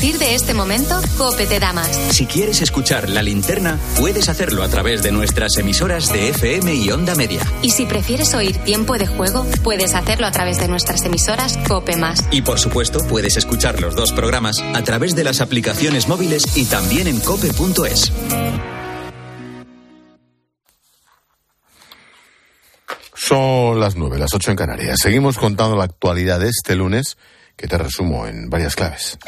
partir de este momento, Cope te da más. Si quieres escuchar la linterna, puedes hacerlo a través de nuestras emisoras de FM y Onda Media. Y si prefieres oír tiempo de juego, puedes hacerlo a través de nuestras emisoras Cope Más. Y por supuesto, puedes escuchar los dos programas a través de las aplicaciones móviles y también en cope.es. Son las nueve, las ocho en Canarias. Seguimos contando la actualidad de este lunes, que te resumo en varias claves.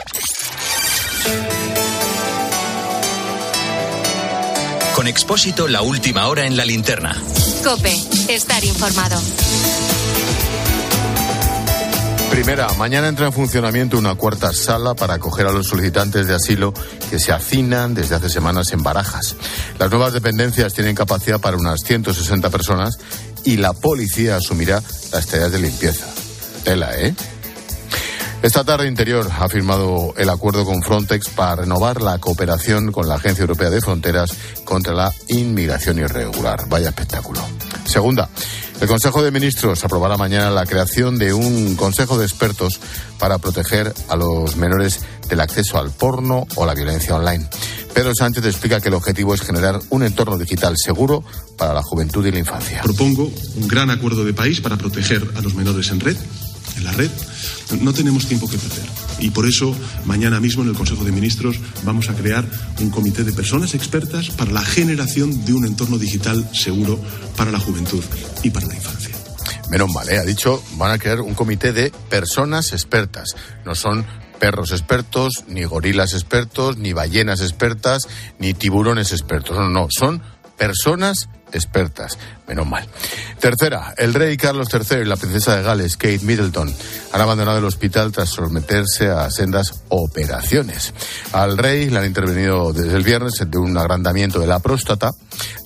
Con Expósito, la última hora en la linterna. Cope, estar informado. Primera, mañana entra en funcionamiento una cuarta sala para acoger a los solicitantes de asilo que se hacinan desde hace semanas en barajas. Las nuevas dependencias tienen capacidad para unas 160 personas y la policía asumirá las tareas de limpieza. Tela, ¿eh? Esta tarde Interior ha firmado el acuerdo con Frontex para renovar la cooperación con la Agencia Europea de Fronteras contra la inmigración irregular. Vaya espectáculo. Segunda, el Consejo de Ministros aprobará mañana la creación de un Consejo de Expertos para proteger a los menores del acceso al porno o la violencia online. Pedro Sánchez explica que el objetivo es generar un entorno digital seguro para la juventud y la infancia. Propongo un gran acuerdo de país para proteger a los menores en red, la red. No tenemos tiempo que perder. Y por eso, mañana mismo en el Consejo de Ministros vamos a crear un comité de personas expertas para la generación de un entorno digital seguro para la juventud y para la infancia. Menos mal, ¿eh? ha dicho, van a crear un comité de personas expertas. No son perros expertos, ni gorilas expertos, ni ballenas expertas, ni tiburones expertos. No, no, son personas expertas. Menos mal. Tercera, el rey Carlos III y la princesa de Gales, Kate Middleton, han abandonado el hospital tras someterse a sendas operaciones. Al rey le han intervenido desde el viernes de un agrandamiento de la próstata,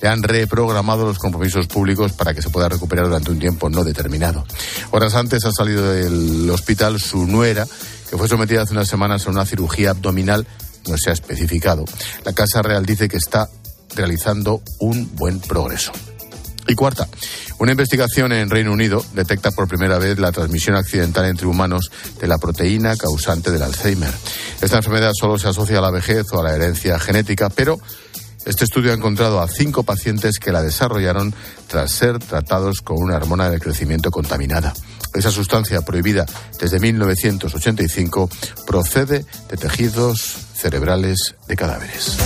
le han reprogramado los compromisos públicos para que se pueda recuperar durante un tiempo no determinado. Horas antes ha salido del hospital su nuera, que fue sometida hace unas semanas a una cirugía abdominal no se ha especificado. La Casa Real dice que está realizando un buen progreso. Y cuarta, una investigación en Reino Unido detecta por primera vez la transmisión accidental entre humanos de la proteína causante del Alzheimer. Esta enfermedad solo se asocia a la vejez o a la herencia genética, pero este estudio ha encontrado a cinco pacientes que la desarrollaron tras ser tratados con una hormona del crecimiento contaminada. Esa sustancia prohibida desde 1985 procede de tejidos cerebrales de cadáveres.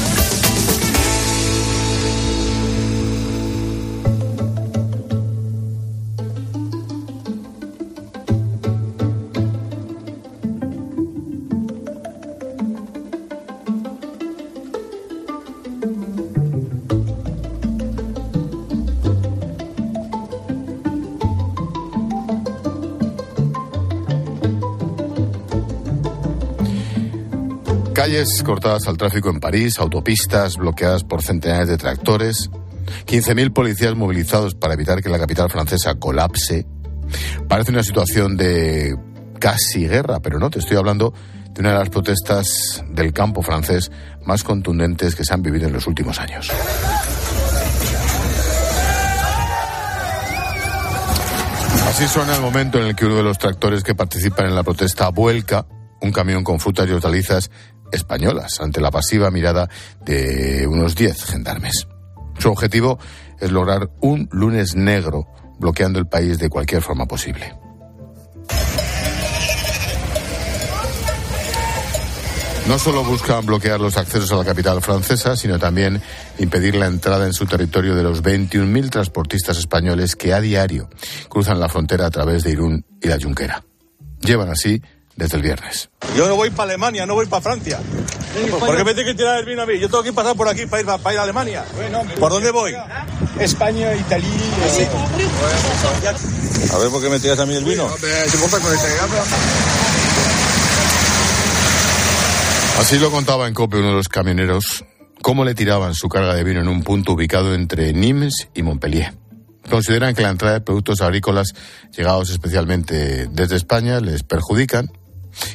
Calles cortadas al tráfico en París, autopistas bloqueadas por centenares de tractores, 15.000 policías movilizados para evitar que la capital francesa colapse. Parece una situación de casi guerra, pero no, te estoy hablando de una de las protestas del campo francés más contundentes que se han vivido en los últimos años. Así suena el momento en el que uno de los tractores que participan en la protesta vuelca un camión con frutas y hortalizas españolas ante la pasiva mirada de unos 10 gendarmes. Su objetivo es lograr un lunes negro bloqueando el país de cualquier forma posible. No solo buscan bloquear los accesos a la capital francesa, sino también impedir la entrada en su territorio de los 21.000 transportistas españoles que a diario cruzan la frontera a través de Irún y la Junquera. Llevan así desde el viernes. Yo no voy para Alemania, no voy para Francia. ¿Por qué me tiene que tirar el vino a mí? Yo tengo que pasar por aquí para ir, para ir a Alemania. ¿Por dónde voy? España, Italia. A ver, ¿por qué me tiras a mí el vino? Así lo contaba en copia uno de los camioneros, cómo le tiraban su carga de vino en un punto ubicado entre Nimes y Montpellier. Consideran que la entrada de productos agrícolas llegados especialmente desde España les perjudican,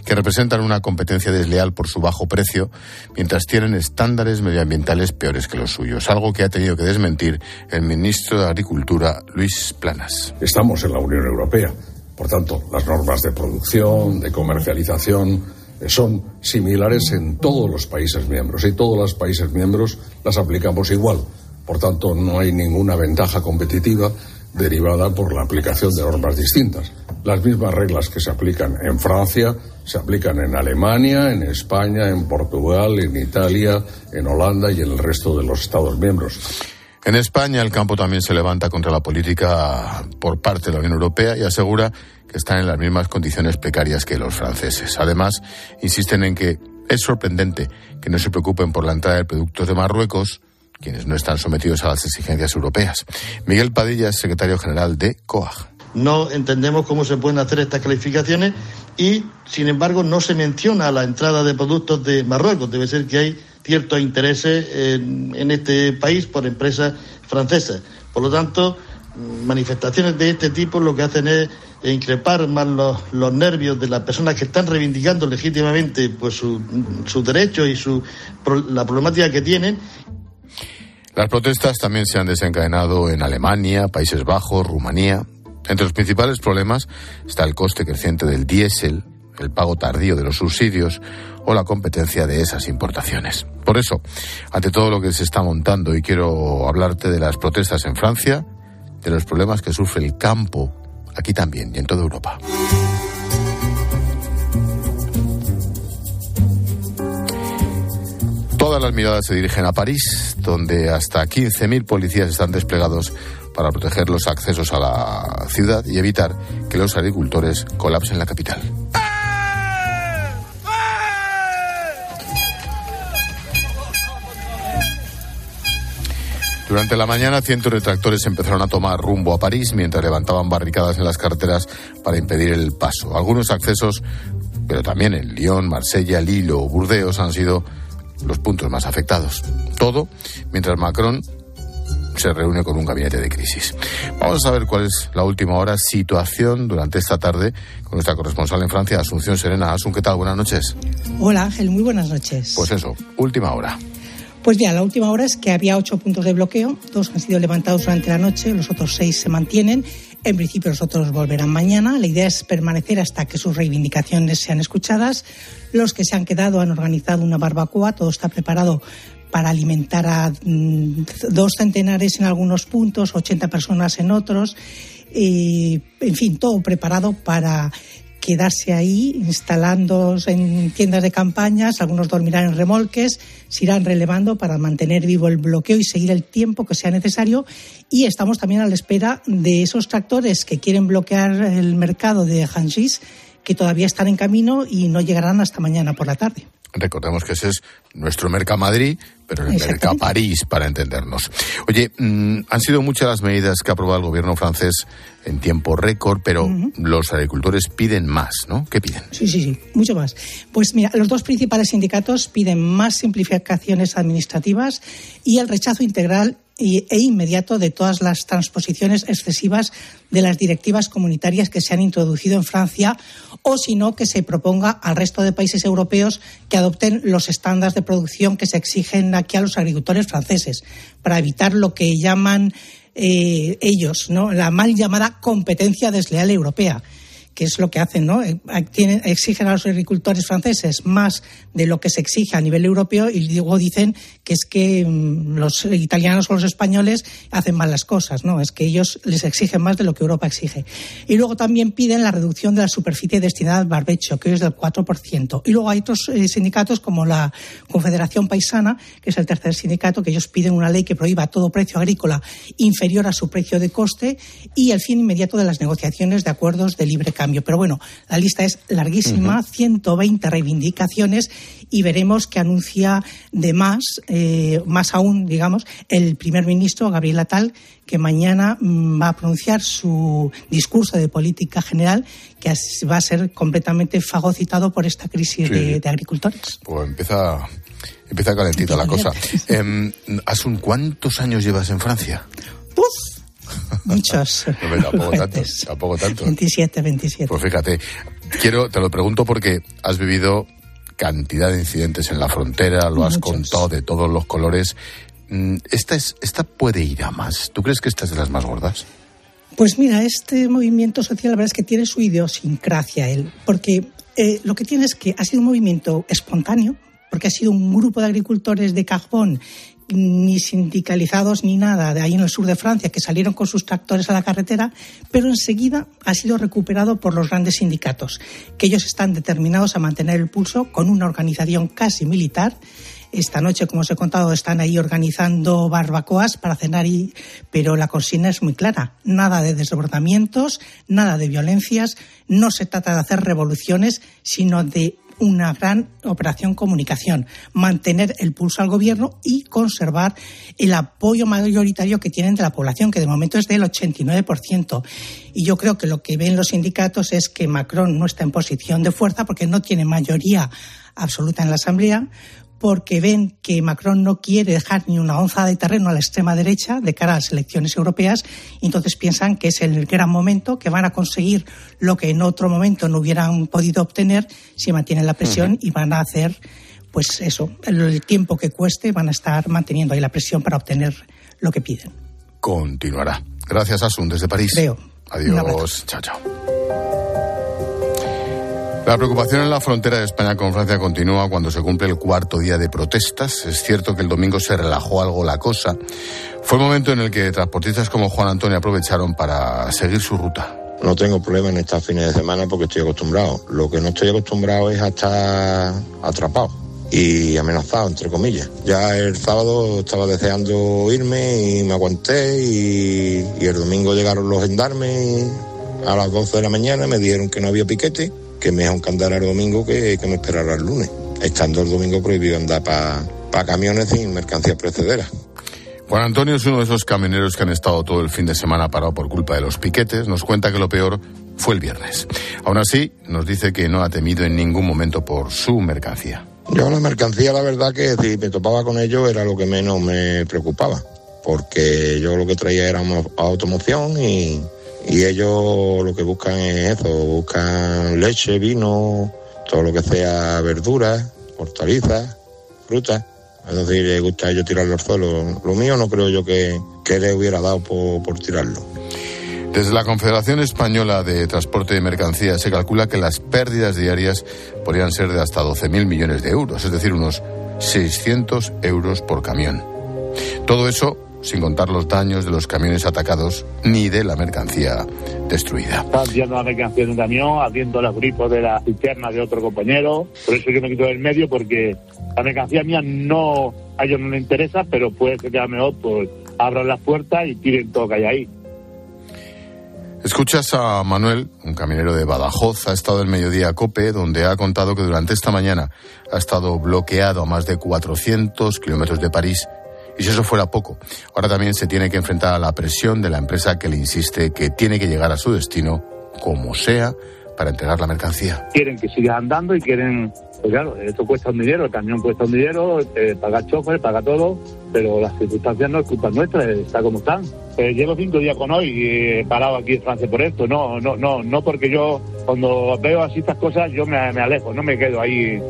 que representan una competencia desleal por su bajo precio, mientras tienen estándares medioambientales peores que los suyos, algo que ha tenido que desmentir el ministro de Agricultura, Luis Planas. Estamos en la Unión Europea, por tanto, las normas de producción, de comercialización, son similares en todos los países miembros y todos los países miembros las aplicamos igual. Por tanto, no hay ninguna ventaja competitiva derivada por la aplicación de normas distintas. Las mismas reglas que se aplican en Francia se aplican en Alemania, en España, en Portugal, en Italia, en Holanda y en el resto de los Estados miembros. En España el campo también se levanta contra la política por parte de la Unión Europea y asegura que están en las mismas condiciones precarias que los franceses. Además, insisten en que es sorprendente que no se preocupen por la entrada de productos de Marruecos, quienes no están sometidos a las exigencias europeas. Miguel Padilla es secretario general de COAG. No entendemos cómo se pueden hacer estas calificaciones y, sin embargo, no se menciona la entrada de productos de Marruecos. Debe ser que hay ciertos intereses en, este país por empresas francesas. Por lo tanto, manifestaciones de este tipo lo que hacen es increpar más los, los nervios de las personas que están reivindicando legítimamente pues sus su derechos y su, la problemática que tienen las protestas también se han desencadenado en Alemania, Países Bajos, Rumanía. Entre los principales problemas está el coste creciente del diésel, el pago tardío de los subsidios o la competencia de esas importaciones. Por eso, ante todo lo que se está montando, y quiero hablarte de las protestas en Francia, de los problemas que sufre el campo aquí también y en toda Europa. Todas las miradas se dirigen a París, donde hasta 15.000 policías están desplegados para proteger los accesos a la ciudad y evitar que los agricultores colapsen la capital. Durante la mañana, cientos de tractores empezaron a tomar rumbo a París mientras levantaban barricadas en las carreteras para impedir el paso. Algunos accesos, pero también en Lyon, Marsella, Lille o Burdeos han sido los puntos más afectados. Todo mientras Macron se reúne con un gabinete de crisis. Vamos a saber cuál es la última hora situación durante esta tarde con nuestra corresponsal en Francia, Asunción Serena. Asun, ¿qué tal? Buenas noches. Hola Ángel, muy buenas noches. Pues eso, última hora. Pues ya, la última hora es que había ocho puntos de bloqueo, dos han sido levantados durante la noche, los otros seis se mantienen. En principio los otros volverán mañana. La idea es permanecer hasta que sus reivindicaciones sean escuchadas. Los que se han quedado han organizado una barbacoa, todo está preparado para alimentar a mm, dos centenares en algunos puntos, 80 personas en otros. en fin, todo preparado para quedarse ahí instalándose en tiendas de campañas, algunos dormirán en remolques, se irán relevando para mantener vivo el bloqueo y seguir el tiempo que sea necesario. Y estamos también a la espera de esos tractores que quieren bloquear el mercado de Hanjis, que todavía están en camino y no llegarán hasta mañana por la tarde. Recordemos que ese es nuestro Mercamadrid, pero el Mercaparís, para entendernos. Oye, mm, han sido muchas las medidas que ha aprobado el gobierno francés en tiempo récord, pero los agricultores piden más, ¿no? ¿Qué piden? Sí, sí, sí, mucho más. Pues mira, los dos principales sindicatos piden más simplificaciones administrativas y el rechazo integral e inmediato de todas las transposiciones excesivas de las directivas comunitarias que se han introducido en Francia o si no que se proponga al resto de países europeos que adopten los estándares de producción que se exigen aquí a los agricultores franceses para evitar lo que llaman eh, ellos, ¿no? la mal llamada competencia desleal europea que es lo que hacen, ¿no? Eh, exigen a los agricultores franceses más de lo que se exige a nivel europeo y luego dicen que es que mm, los italianos o los españoles hacen mal las cosas, ¿no? Es que ellos les exigen más de lo que Europa exige. Y luego también piden la reducción de la superficie destinada al barbecho, que es del 4%. Y luego hay otros eh, sindicatos como la Confederación Paisana, que es el tercer sindicato, que ellos piden una ley que prohíba todo precio agrícola inferior a su precio de coste y el fin inmediato de las negociaciones de acuerdos de libre cambio pero bueno, la lista es larguísima, 120 reivindicaciones y veremos que anuncia de más, eh, más aún, digamos, el primer ministro, Gabriel Atal, que mañana mm, va a pronunciar su discurso de política general, que va a ser completamente fagocitado por esta crisis de, agricultores. Pues empieza, empieza calentita la cosa. Eh, Asun, ¿cuántos años llevas en Francia? Pues Muchos. tampoco tanto, 27, 27. Pues fíjate, quiero, te lo pregunto porque has vivido cantidad de incidentes en la frontera, lo has contado de todos los colores. Mm, esta, es, esta puede ir a más. ¿Tú crees que esta es de las más gordas? Pues mira, este movimiento social la verdad es que tiene su idiosincrasia él, porque Eh, lo que tiene es que ha sido un movimiento espontáneo, porque ha sido un grupo de agricultores de carbón ni sindicalizados ni nada de ahí en el sur de Francia que salieron con sus tractores a la carretera, pero enseguida ha sido recuperado por los grandes sindicatos, que ellos están determinados a mantener el pulso con una organización casi militar. Esta noche, como os he contado, están ahí organizando barbacoas para cenar, y, pero la consigna es muy clara. Nada de desbordamientos, nada de violencias. No se trata de hacer revoluciones, sino de una gran operación comunicación, mantener el pulso al gobierno y conservar el apoyo mayoritario que tienen de la población, que de momento es del 89%. Y yo creo que lo que ven los sindicatos es que Macron no está en posición de fuerza porque no tiene mayoría absoluta en la Asamblea, porque ven que Macron no quiere dejar ni una onza de terreno a la extrema derecha de cara a las elecciones europeas, y entonces piensan que es el gran momento, que van a conseguir lo que en otro momento no hubieran podido obtener si mantienen la presión y van a hacer, pues eso, el tiempo que cueste, van a estar manteniendo ahí la presión para obtener lo que piden. Continuará. Gracias, Asun, desde París. Veo. Adiós. Chao, chao. La preocupación en la frontera de España con Francia continúa cuando se cumple el cuarto día de protestas. Es cierto que el domingo se relajó algo la cosa. Fue el momento en el que transportistas como Juan Antonio aprovecharon para seguir su ruta. No tengo problema en estos fines de semana porque estoy acostumbrado. Lo que no estoy acostumbrado es a estar atrapado y amenazado, entre comillas. Ya el sábado estaba deseando irme y me aguanté y, y el domingo llegaron los gendarmes a las 12 de la mañana, me dijeron que no había piquete que mejor que andar el domingo que, que me esperara el lunes. Estando el domingo prohibido andar para camiones sin mercancías precederas. Juan Antonio es uno de esos camioneros que han estado todo el fin de semana parado por culpa de los piquetes. Nos cuenta que lo peor fue el viernes. Aún así, nos dice que no ha temido en ningún momento por su mercancía. Yo la mercancía, la verdad que si me topaba con ellos era lo que menos me preocupaba, porque yo lo que traía era automoción y, y ellos lo que buscan es eso, buscan leche, vino, todo lo que sea verduras, hortalizas, frutas. Es decir, les gusta a ellos tirarlo al suelo. Lo mío no creo yo que, que le hubiera dado por, por tirarlo. Desde la Confederación Española de Transporte de Mercancías se calcula que las pérdidas diarias podrían ser de hasta 12.000 millones de euros, es decir, unos 600 euros por camión. Todo eso sin contar los daños de los camiones atacados ni de la mercancía destruida. Están tirando la mercancía de un camión, haciendo los gripos de la cisterna de otro compañero. Por eso yo me quito del medio, porque la mercancía mía no a ellos no les interesa, pero puede ser que a mejor pues, abran las puertas y tiren todo que hay ahí. Escuchas a Manuel, un camionero de Badajoz, ha estado el mediodía a COPE, donde ha contado que durante esta mañana ha estado bloqueado a más de 400 kilómetros de París y si eso fuera poco, ahora también se tiene que enfrentar a la presión de la empresa que le insiste que tiene que llegar a su destino, como sea, para entregar la mercancía. Quieren que siga andando y quieren, pues claro, esto cuesta un dinero, el camión cuesta un dinero, eh, paga chofer, paga todo, pero las circunstancias no es culpa nuestra, está como están. Eh, llevo cinco días con hoy y he parado aquí en Francia por esto, no, no, no, no porque yo cuando veo así estas cosas yo me, me alejo, no me quedo ahí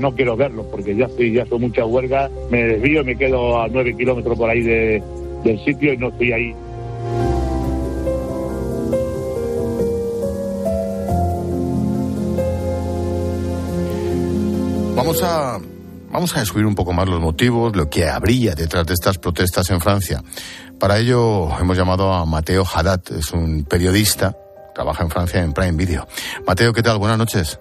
no quiero verlos porque ya estoy, ya son muchas huelgas, me desvío y me quedo a nueve kilómetros por ahí de, del sitio y no estoy ahí. Vamos a, vamos a descubrir un poco más los motivos, lo que habría detrás de estas protestas en Francia. Para ello hemos llamado a Mateo Haddad, es un periodista, trabaja en Francia en Prime Video. Mateo, ¿qué tal? Buenas noches.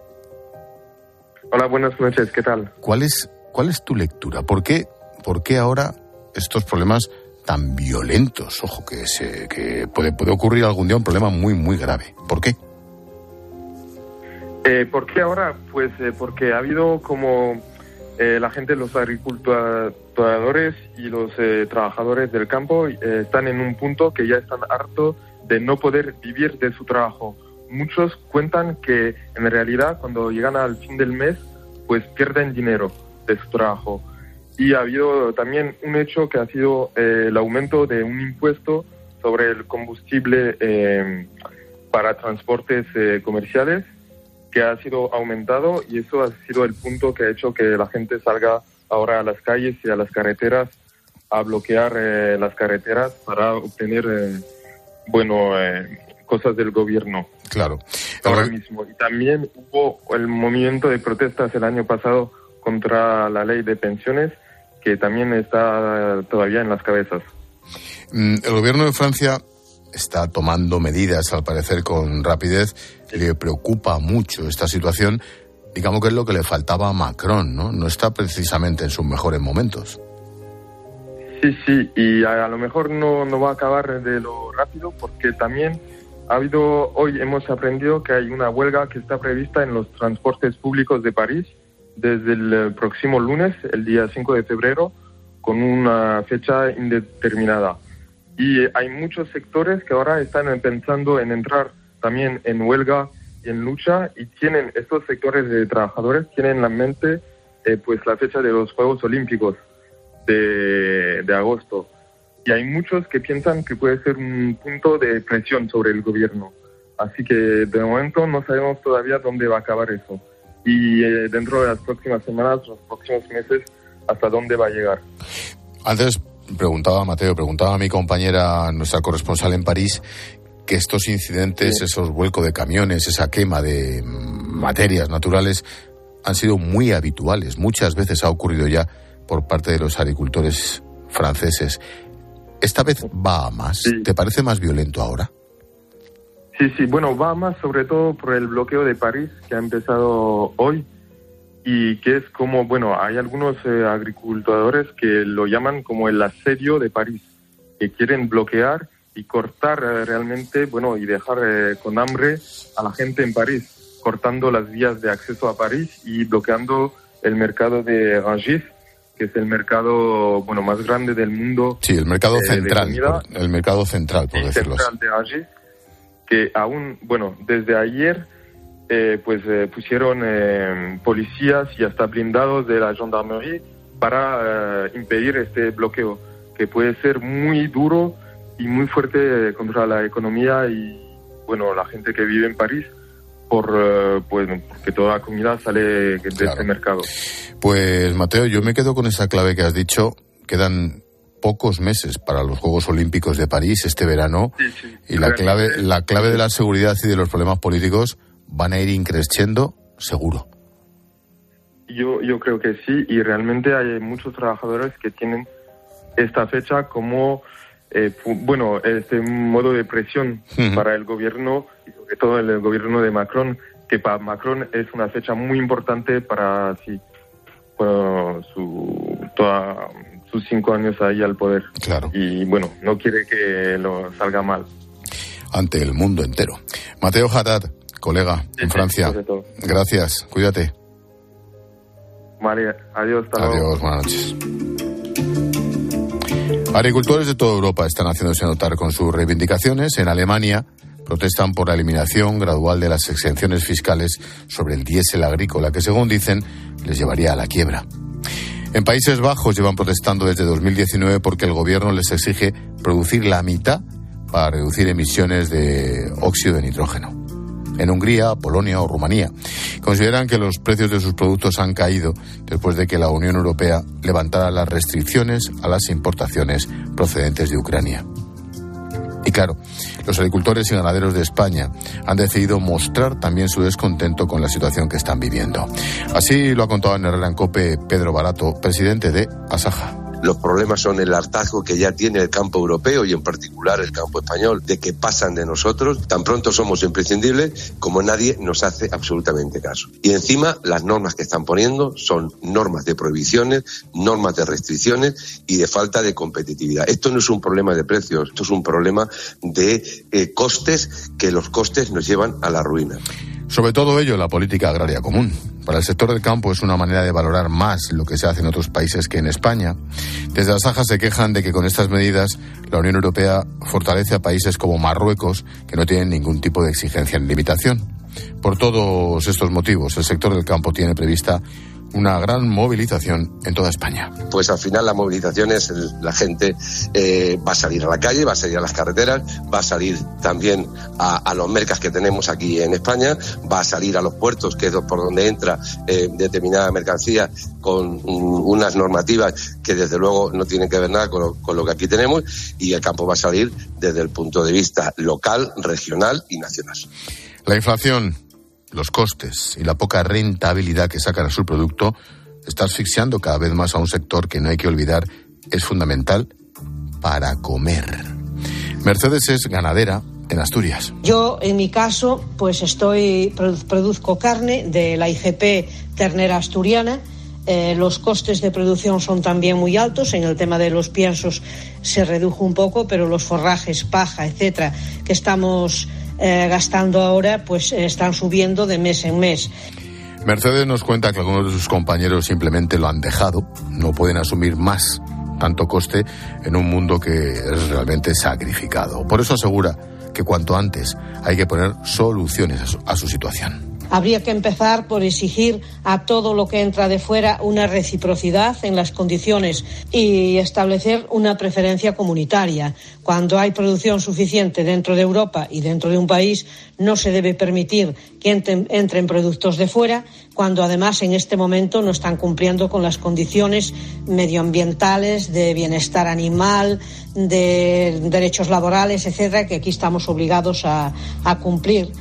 Hola, buenas noches, ¿qué tal? ¿Cuál es, cuál es tu lectura? ¿Por qué, ¿Por qué ahora estos problemas tan violentos? Ojo, que, se, que puede, puede ocurrir algún día un problema muy, muy grave. ¿Por qué? Eh, ¿Por qué ahora? Pues eh, porque ha habido como eh, la gente, los agricultores y los eh, trabajadores del campo están en un punto que ya están hartos de no poder vivir de su trabajo. Muchos cuentan que en realidad cuando llegan al fin del mes pues pierden dinero de su trabajo. Y ha habido también un hecho que ha sido eh, el aumento de un impuesto sobre el combustible eh, para transportes eh, comerciales que ha sido aumentado y eso ha sido el punto que ha hecho que la gente salga ahora a las calles y a las carreteras a bloquear las carreteras para obtener, bueno, cosas del gobierno. Claro. Ahora mismo. Y también hubo el movimiento de protestas el año pasado contra la ley de pensiones, que también está todavía en las cabezas. Mm, el gobierno de Francia está tomando medidas, al parecer, con rapidez. Le preocupa mucho esta situación. Digamos que es lo que le faltaba a Macron, ¿no? No está precisamente en sus mejores momentos. Sí, sí, y a, lo mejor no, no va a acabar de lo rápido porque también ha habido, hoy hemos aprendido que hay una huelga que está prevista en los transportes públicos de París desde el eh, próximo lunes, el día 5 de febrero, con una fecha indeterminada. Y hay muchos sectores que ahora están pensando en entrar también en huelga y en lucha y tienen, estos sectores de trabajadores tienen en la mente eh, pues la fecha de los Juegos Olímpicos de, de agosto. Y hay muchos que piensan que puede ser un punto de presión sobre el gobierno. Así que de momento no sabemos todavía dónde va a acabar eso. Y eh, dentro de las próximas semanas, los próximos meses, hasta dónde va a llegar. Antes preguntaba Mateo, preguntaba a mi compañera, nuestra corresponsal en París, que estos incidentes, esos vuelcos de camiones, esa quema de materias naturales, han sido muy habituales. Muchas veces ha ocurrido ya por parte de los agricultores franceses. ¿Esta vez va a más? ¿Te parece más violento ahora? Sí, sí, bueno, va a más sobre todo por el bloqueo de París que ha empezado hoy y que es como, bueno, hay algunos eh, agricultores que lo llaman como el asedio de París, que quieren bloquear y cortar eh, realmente, bueno, y dejar eh, con hambre a la gente en París, cortando las vías de acceso a París y bloqueando el mercado de Rangis, que es el mercado, bueno, más grande del mundo. Sí, el mercado central, el mercado central, por decirlo central de Rangis, que aún, bueno, desde ayer eh, pues eh, pusieron eh, policías y hasta blindados de la gendarmerie para impedir este bloqueo, que puede ser muy duro y muy fuerte contra la economía y bueno la gente que vive en París por pues porque toda la comida sale de este mercado. Pues Mateo, yo me quedo con esa clave que has dicho. Quedan pocos meses para los Juegos Olímpicos de París este verano y la clave la clave de la seguridad y de los problemas políticos van a ir increciendo seguro. Yo, yo creo que sí, y realmente hay muchos trabajadores que tienen esta fecha como, eh, bueno, este modo de presión para el gobierno, y sobre todo el gobierno de Macron, que para Macron es una fecha muy importante para sí, su, toda, sus cinco años ahí al poder. Claro. Y bueno, no quiere que lo salga mal. Ante el mundo entero. Mateo Haddad, colega en Francia. Gracias, cuídate. María, adiós. adiós, buenas noches. Agricultores de toda Europa están haciéndose notar con sus reivindicaciones. En Alemania protestan por la eliminación gradual de las exenciones fiscales sobre el diésel agrícola, que según dicen les llevaría a la quiebra. En Países Bajos llevan protestando desde 2019 porque el gobierno les exige producir la mitad para reducir emisiones de óxido de nitrógeno en Hungría, Polonia o Rumanía. Consideran que los precios de sus productos han caído después de que la Unión Europea levantara las restricciones a las importaciones procedentes de Ucrania. Y claro, los agricultores y ganaderos de España han decidido mostrar también su descontento con la situación que están viviendo. Así lo ha contado en Herrera en Cope Pedro Barato, presidente de Asaja. Los problemas son el hartazgo que ya tiene el campo europeo y en particular el campo español de que pasan de nosotros. Tan pronto somos imprescindibles como nadie nos hace absolutamente caso. Y encima las normas que están poniendo son normas de prohibiciones, normas de restricciones y de falta de competitividad. Esto no es un problema de precios, esto es un problema de eh, costes que los costes nos llevan a la ruina. Sobre todo ello, la política agraria común. Para el sector del campo es una manera de valorar más lo que se hace en otros países que en España. Desde las Sajas se quejan de que con estas medidas la Unión Europea fortalece a países como Marruecos, que no tienen ningún tipo de exigencia ni limitación. Por todos estos motivos, el sector del campo tiene prevista una gran movilización en toda España. Pues al final la movilización es la gente eh, va a salir a la calle, va a salir a las carreteras, va a salir también a, los mercas que tenemos aquí en España, va a salir a los puertos, que es por donde entra eh, determinada mercancía con unas normativas que desde luego no tienen que ver nada con con lo que aquí tenemos y el campo va a salir desde el punto de vista local, regional y nacional. La inflación, los costes y la poca rentabilidad que sacan a su producto está asfixiando cada vez más a un sector que no hay que olvidar es fundamental para comer. Mercedes es ganadera en Asturias. Yo, en mi caso, pues estoy produzco carne de la IGP ternera asturiana. Eh, los costes de producción son también muy altos. En el tema de los piensos se redujo un poco, pero los forrajes, paja, etcétera, que estamos eh, gastando ahora, pues están subiendo de mes en mes. Mercedes nos cuenta que algunos de sus compañeros simplemente lo han dejado, no pueden asumir más tanto coste en un mundo que es realmente sacrificado. Por eso asegura que cuanto antes hay que poner soluciones a su, situación. Habría que empezar por exigir a todo lo que entra de fuera una reciprocidad en las condiciones y establecer una preferencia comunitaria. Cuando hay producción suficiente dentro de Europa y dentro de un país, no se debe permitir que entren, productos de fuera, cuando además en este momento no están cumpliendo con las condiciones medioambientales, de bienestar animal, de derechos laborales, etcétera, que aquí estamos obligados a cumplir.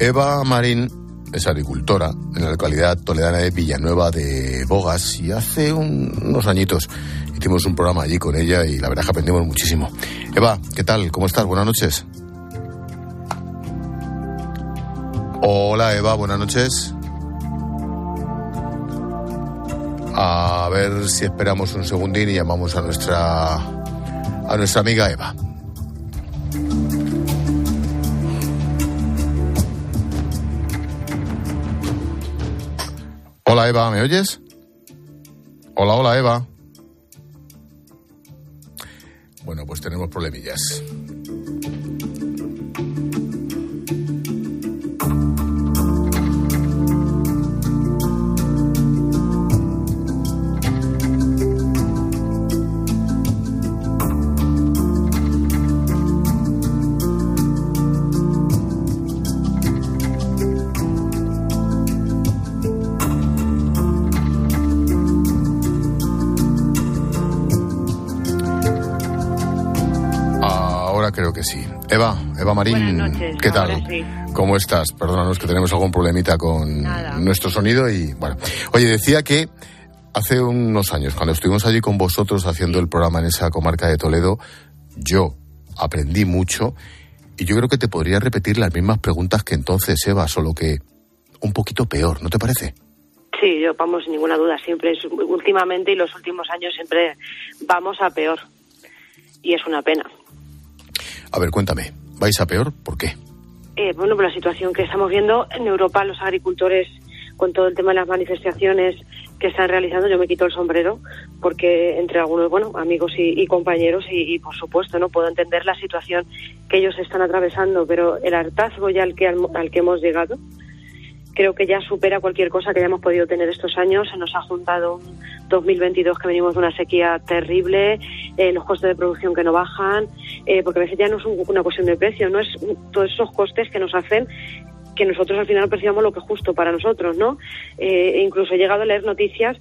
Eva Marín es agricultora en la localidad toledana de Villanueva de Bogas y hace unos añitos hicimos un programa allí con ella y la verdad que aprendimos muchísimo. Eva, ¿qué tal? ¿Cómo estás? Buenas noches. Hola Eva, buenas noches. A ver si esperamos un segundín y llamamos a nuestra a nuestra amiga Eva. Hola Eva, ¿me oyes? Hola, hola Eva. Bueno, pues tenemos problemillas. Eva, Eva Marín, ¿qué tal? ¿Cómo estás? Perdónanos que tenemos algún problemita con nuestro sonido y bueno. Oye, decía que hace unos años, cuando estuvimos allí con vosotros haciendo el programa en esa comarca de Toledo, yo aprendí mucho y yo creo que te podría repetir las mismas preguntas que entonces, Eva, solo que un poquito peor, ¿no te parece? Sí, yo vamos sin ninguna duda, siempre, últimamente y los últimos años siempre vamos a peor. Y es una pena. A ver, cuéntame, ¿vais a peor? ¿Por qué? Eh, bueno, por la situación que estamos viendo en Europa, los agricultores, con todo el tema de las manifestaciones que están realizando, yo me quito el sombrero, porque entre algunos, bueno, amigos y, compañeros, y, por supuesto, no puedo entender la situación que ellos están atravesando, pero el hartazgo ya al que, al que hemos llegado, creo que ya supera cualquier cosa que hayamos podido tener estos años. Se nos ha juntado un 2022 que venimos de una sequía terrible, eh, los costes de producción que no bajan, eh, porque a veces ya no es una cuestión de precio, no es todos esos costes que nos hacen que nosotros al final percibamos lo que es justo para nosotros, ¿no? Eh, e incluso he llegado a leer noticias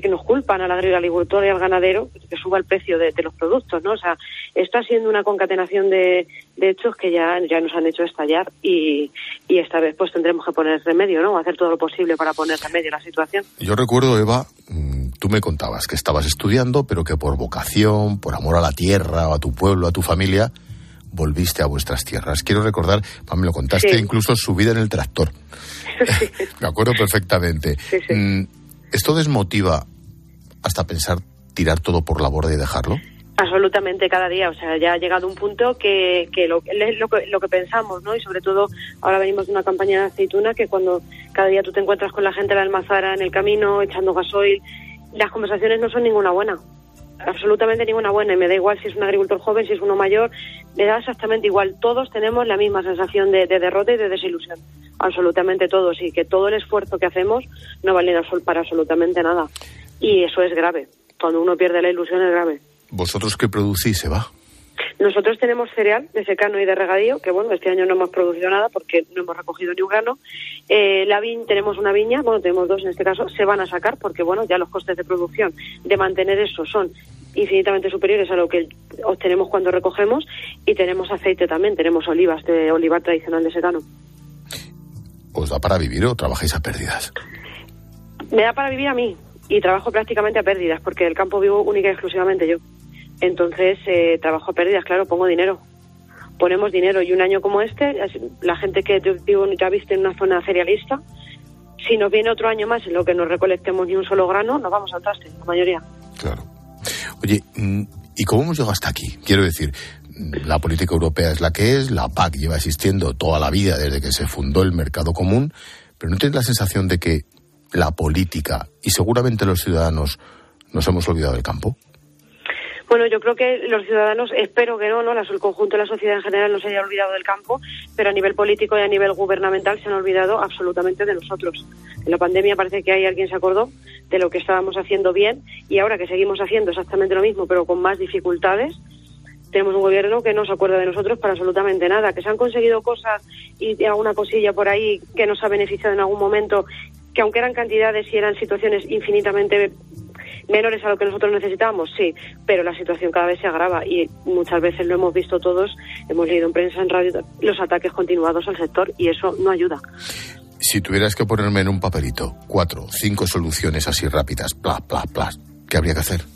que, nos culpan al agricultor y al ganadero que suba el precio de, los productos, ¿no? O sea, está siendo una concatenación de, hechos que ya, ya nos han hecho estallar y, y esta vez pues tendremos que poner remedio, ¿no? Hacer todo lo posible para poner remedio a la situación. Yo recuerdo, Eva, mm, tú me contabas que estabas estudiando, pero que por vocación, por amor a la tierra, a tu pueblo, a tu familia, volviste a vuestras tierras. Quiero recordar, me lo contaste, incluso su vida en el tractor. me acuerdo perfectamente. Mm, ¿Esto desmotiva hasta pensar tirar todo por la borda y dejarlo? Absolutamente, cada día. O sea, ya ha llegado un punto que, que lo, lo, que, lo que pensamos, ¿no? Y sobre todo, ahora venimos de una campaña de aceituna que cuando cada día tú te encuentras con la gente de la almazara en el camino, echando gasoil, las conversaciones no son ninguna buena. Absolutamente ninguna buena. Y me da igual si es un agricultor joven, si es uno mayor, me da exactamente igual. Todos tenemos la misma sensación de, de derrota y de desilusión absolutamente todos y que todo el esfuerzo que hacemos no vale para absolutamente nada. Y eso es grave. Cuando uno pierde la ilusión es grave. ¿Vosotros qué producís, Eva? Nosotros tenemos cereal de secano y de regadío, que bueno, este año no hemos producido nada porque no hemos recogido ni un grano. Eh, la viña, tenemos una viña, bueno, tenemos dos en este caso, se van a sacar porque bueno, ya los costes de producción de mantener eso son infinitamente superiores a lo que obtenemos cuando recogemos y tenemos aceite también, tenemos olivas de olivar tradicional de secano. os da para vivir o trabajáis a pérdidas? Me da para vivir a mí y trabajo prácticamente a pérdidas porque el campo vivo única y exclusivamente yo. Entonces, eh, trabajo a pérdidas, claro, pongo dinero. Ponemos dinero y un año como este, la gente que yo vivo ya viste en una zona cerealista, si nos viene otro año más en lo que no recolectemos ni un solo grano, nos vamos al traste, la mayoría. Claro. Oye, mm, ¿y cómo hemos llegado hasta aquí? Quiero decir, la política europea es la que es, la PAC lleva existiendo toda la vida desde que se fundó el mercado común, pero ¿no tienes la sensación de que la política y seguramente los ciudadanos nos hemos olvidado del campo? Bueno, yo creo que los ciudadanos, espero que no, ¿no? el conjunto de la sociedad en general no se haya olvidado del campo, pero a nivel político y a nivel gubernamental se han olvidado absolutamente de nosotros. En la pandemia parece que hay alguien se acordó de lo que estábamos haciendo bien y ahora que seguimos haciendo exactamente lo mismo, pero con más dificultades, tenemos un gobierno que no se acuerda de nosotros para absolutamente nada, que se han conseguido cosas y alguna cosilla por ahí que nos ha beneficiado en algún momento, que aunque eran cantidades y eran situaciones infinitamente menores a lo que nosotros necesitamos, sí, pero la situación cada vez se agrava y muchas veces lo hemos visto todos, hemos leído en prensa, en radio, los ataques continuados al sector y eso no ayuda. Si tuvieras que ponerme en un papelito cuatro, cinco soluciones así rápidas, plas, plas, plas, ¿qué habría que hacer?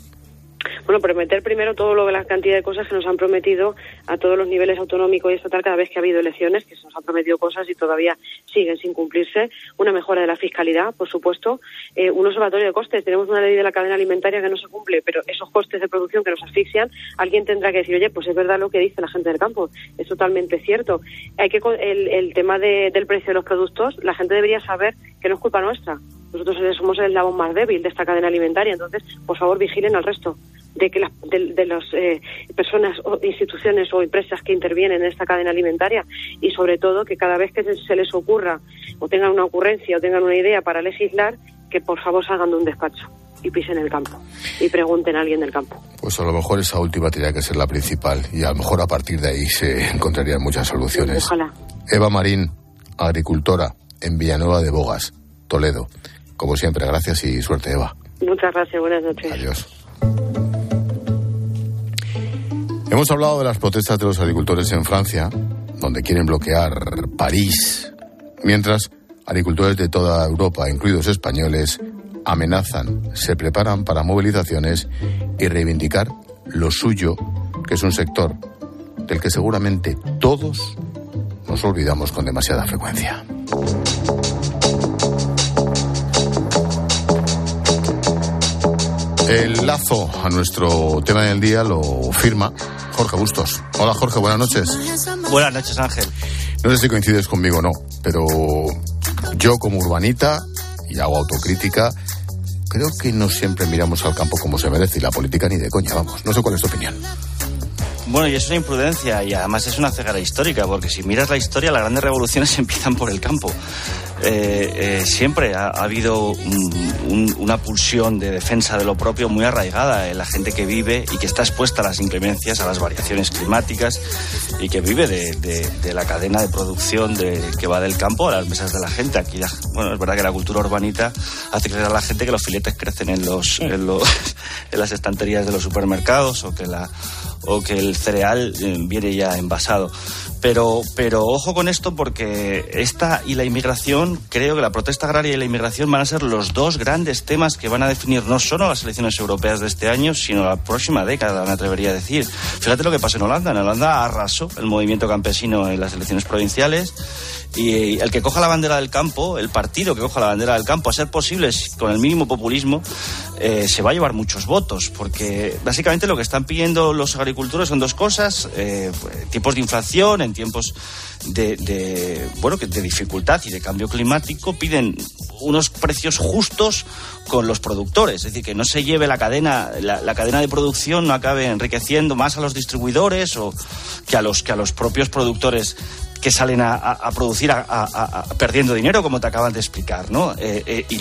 Bueno, prometer primero todo lo que la cantidad de cosas que nos han prometido a todos los niveles autonómicos y estatal cada vez que ha habido elecciones, que se nos han prometido cosas y todavía siguen sin cumplirse. Una mejora de la fiscalidad, por supuesto. Eh, un observatorio de costes. Tenemos una ley de la cadena alimentaria que no se cumple, pero esos costes de producción que nos asfixian, alguien tendrá que decir, oye, pues es verdad lo que dice la gente del campo. Es totalmente cierto. Hay que el, el tema del precio de los productos, la gente debería saber que no es culpa nuestra. Nosotros somos el eslabón más débil de esta cadena alimentaria, entonces, por favor, vigilen al resto de que las de, las eh, personas o instituciones o empresas que intervienen en esta cadena alimentaria y sobre todo que cada vez que se les ocurra o tengan una ocurrencia o tengan una idea para legislar que por favor salgan de un despacho y pisen el campo y pregunten a alguien del campo. Pues a lo mejor esa última tendría que ser la principal y a lo mejor a partir de ahí se encontrarían muchas soluciones. Ojalá. Eva Marín, agricultora en Villanueva de Bogas, Toledo. Como siempre, gracias y suerte, Eva. Muchas gracias, buenas noches. Adiós. Hemos hablado de las protestas de los agricultores en Francia, donde quieren bloquear París, mientras agricultores de toda Europa, incluidos españoles, amenazan, se preparan para movilizaciones y reivindicar lo suyo, que es un sector del que seguramente todos nos olvidamos con demasiada frecuencia. El lazo a nuestro tema del día lo firma Jorge Bustos. Hola Jorge, buenas noches. Buenas noches Ángel. No sé si coincides conmigo o no, pero yo como urbanita, y hago autocrítica, creo que no siempre miramos al campo como se merece y la política ni de coña, vamos. No sé cuál es tu opinión. Bueno, y es una imprudencia y además es una cegada histórica, porque si miras la historia, las grandes revoluciones empiezan por el campo. Eh, eh, siempre ha, habido una pulsión de defensa de lo propio muy arraigada en la gente que vive y que está expuesta a las inclemencias, a las variaciones climáticas y que vive de, la cadena de producción de, que va del campo a las mesas de la gente. Aquí, bueno, es verdad que la cultura urbanita hace creer a la gente que los filetes crecen en, los, en, los, en las estanterías de los supermercados o que la o que el cereal eh, viene ya envasado. Pero, pero ojo con esto porque esta y la inmigración, creo que la protesta agraria y la inmigración van a ser los dos grandes temas que van a definir no solo las elecciones europeas de este año, sino la próxima década, me atrevería a decir. Fíjate lo que pasó en Holanda. En Holanda arrasó el movimiento campesino en las elecciones provinciales y el que coja la bandera del campo, el partido que coja la bandera del campo, a ser posible con el mínimo populismo, eh, se va a llevar muchos votos, porque básicamente lo que están pidiendo los agricultores son dos cosas, eh, tiempos de inflación, en tiempos de, bueno, de dificultad y de cambio climático, piden unos precios justos con los productores, es decir, que no se lleve la cadena, la, cadena de producción no acabe enriqueciendo más a los distribuidores o que a los que a los propios productores que salen a, producir perdiendo dinero, como te acaban de explicar, ¿no? Eh, eh, y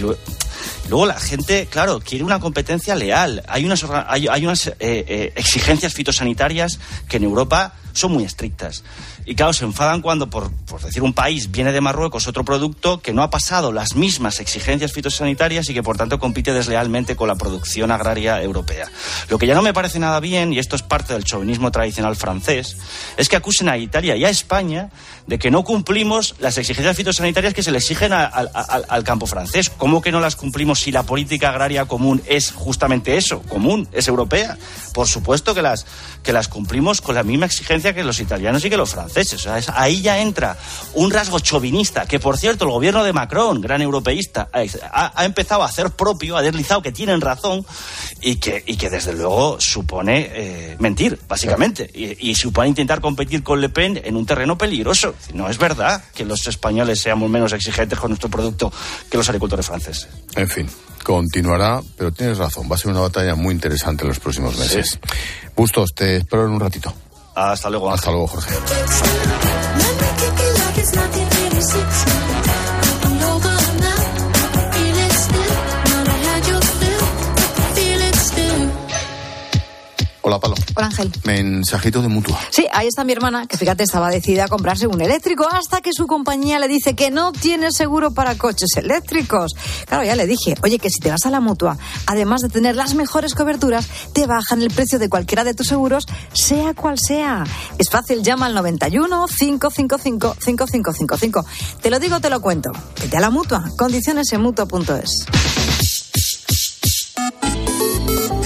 Luego la gente, claro, quiere una competencia leal. Hay unas, hay, unas eh, eh, exigencias fitosanitarias que en Europa son muy estrictas. Y claro, se enfadan cuando, por, por, decir un país, viene de Marruecos otro producto que no ha pasado las mismas exigencias fitosanitarias y que por tanto compite deslealmente con la producción agraria europea. Lo que ya no me parece nada bien, y esto es parte del chauvinismo tradicional francés, es que acusen a Italia y a España de que no cumplimos las exigencias fitosanitarias que se le exigen al campo francés. ¿Cómo que no las cumplimos si la política agraria común es justamente eso, común, es europea? Por supuesto que las, que las cumplimos con la misma exigencia que los italianos y que los franceses. ahí ya entra un rasgo chauvinista, que por cierto el gobierno de Macron, gran europeísta, ha, empezado a hacer propio, ha deslizado que tienen razón y que, y que desde luego supone eh, mentir, básicamente, y, y supone intentar competir con Le Pen en un terreno peligroso. No es verdad que los españoles seamos menos exigentes con nuestro producto que los agricultores franceses. En fin, continuará, pero tienes razón, va a ser una batalla muy interesante en los próximos meses. Bustos, te espero en un ratito. Hasta luego. Hasta luego, Jorge. Hola, Palo. Hola, Ángel. Mensajito de mutua. Sí, ahí está mi hermana, que fíjate, estaba decidida a comprarse un eléctrico hasta que su compañía le dice que no tiene seguro para coches eléctricos. Claro, ya le dije, oye, que si te vas a la mutua, además de tener las mejores coberturas, te bajan el precio de cualquiera de tus seguros, sea cual sea. Es fácil, llama al 91 555 5555. Te lo digo, te lo cuento. Vete a la mutua. Condiciones en mutua.es.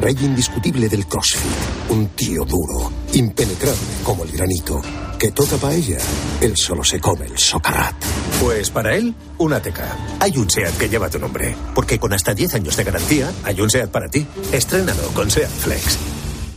Rey indiscutible del CrossFit. Un tío duro, impenetrable como el granito que toca paella, él solo se come el socarrat. Pues para él, una teca. Hay un SEAT que lleva tu nombre, porque con hasta 10 años de garantía, hay un SEAT para ti. Estrénalo con SEAT Flex.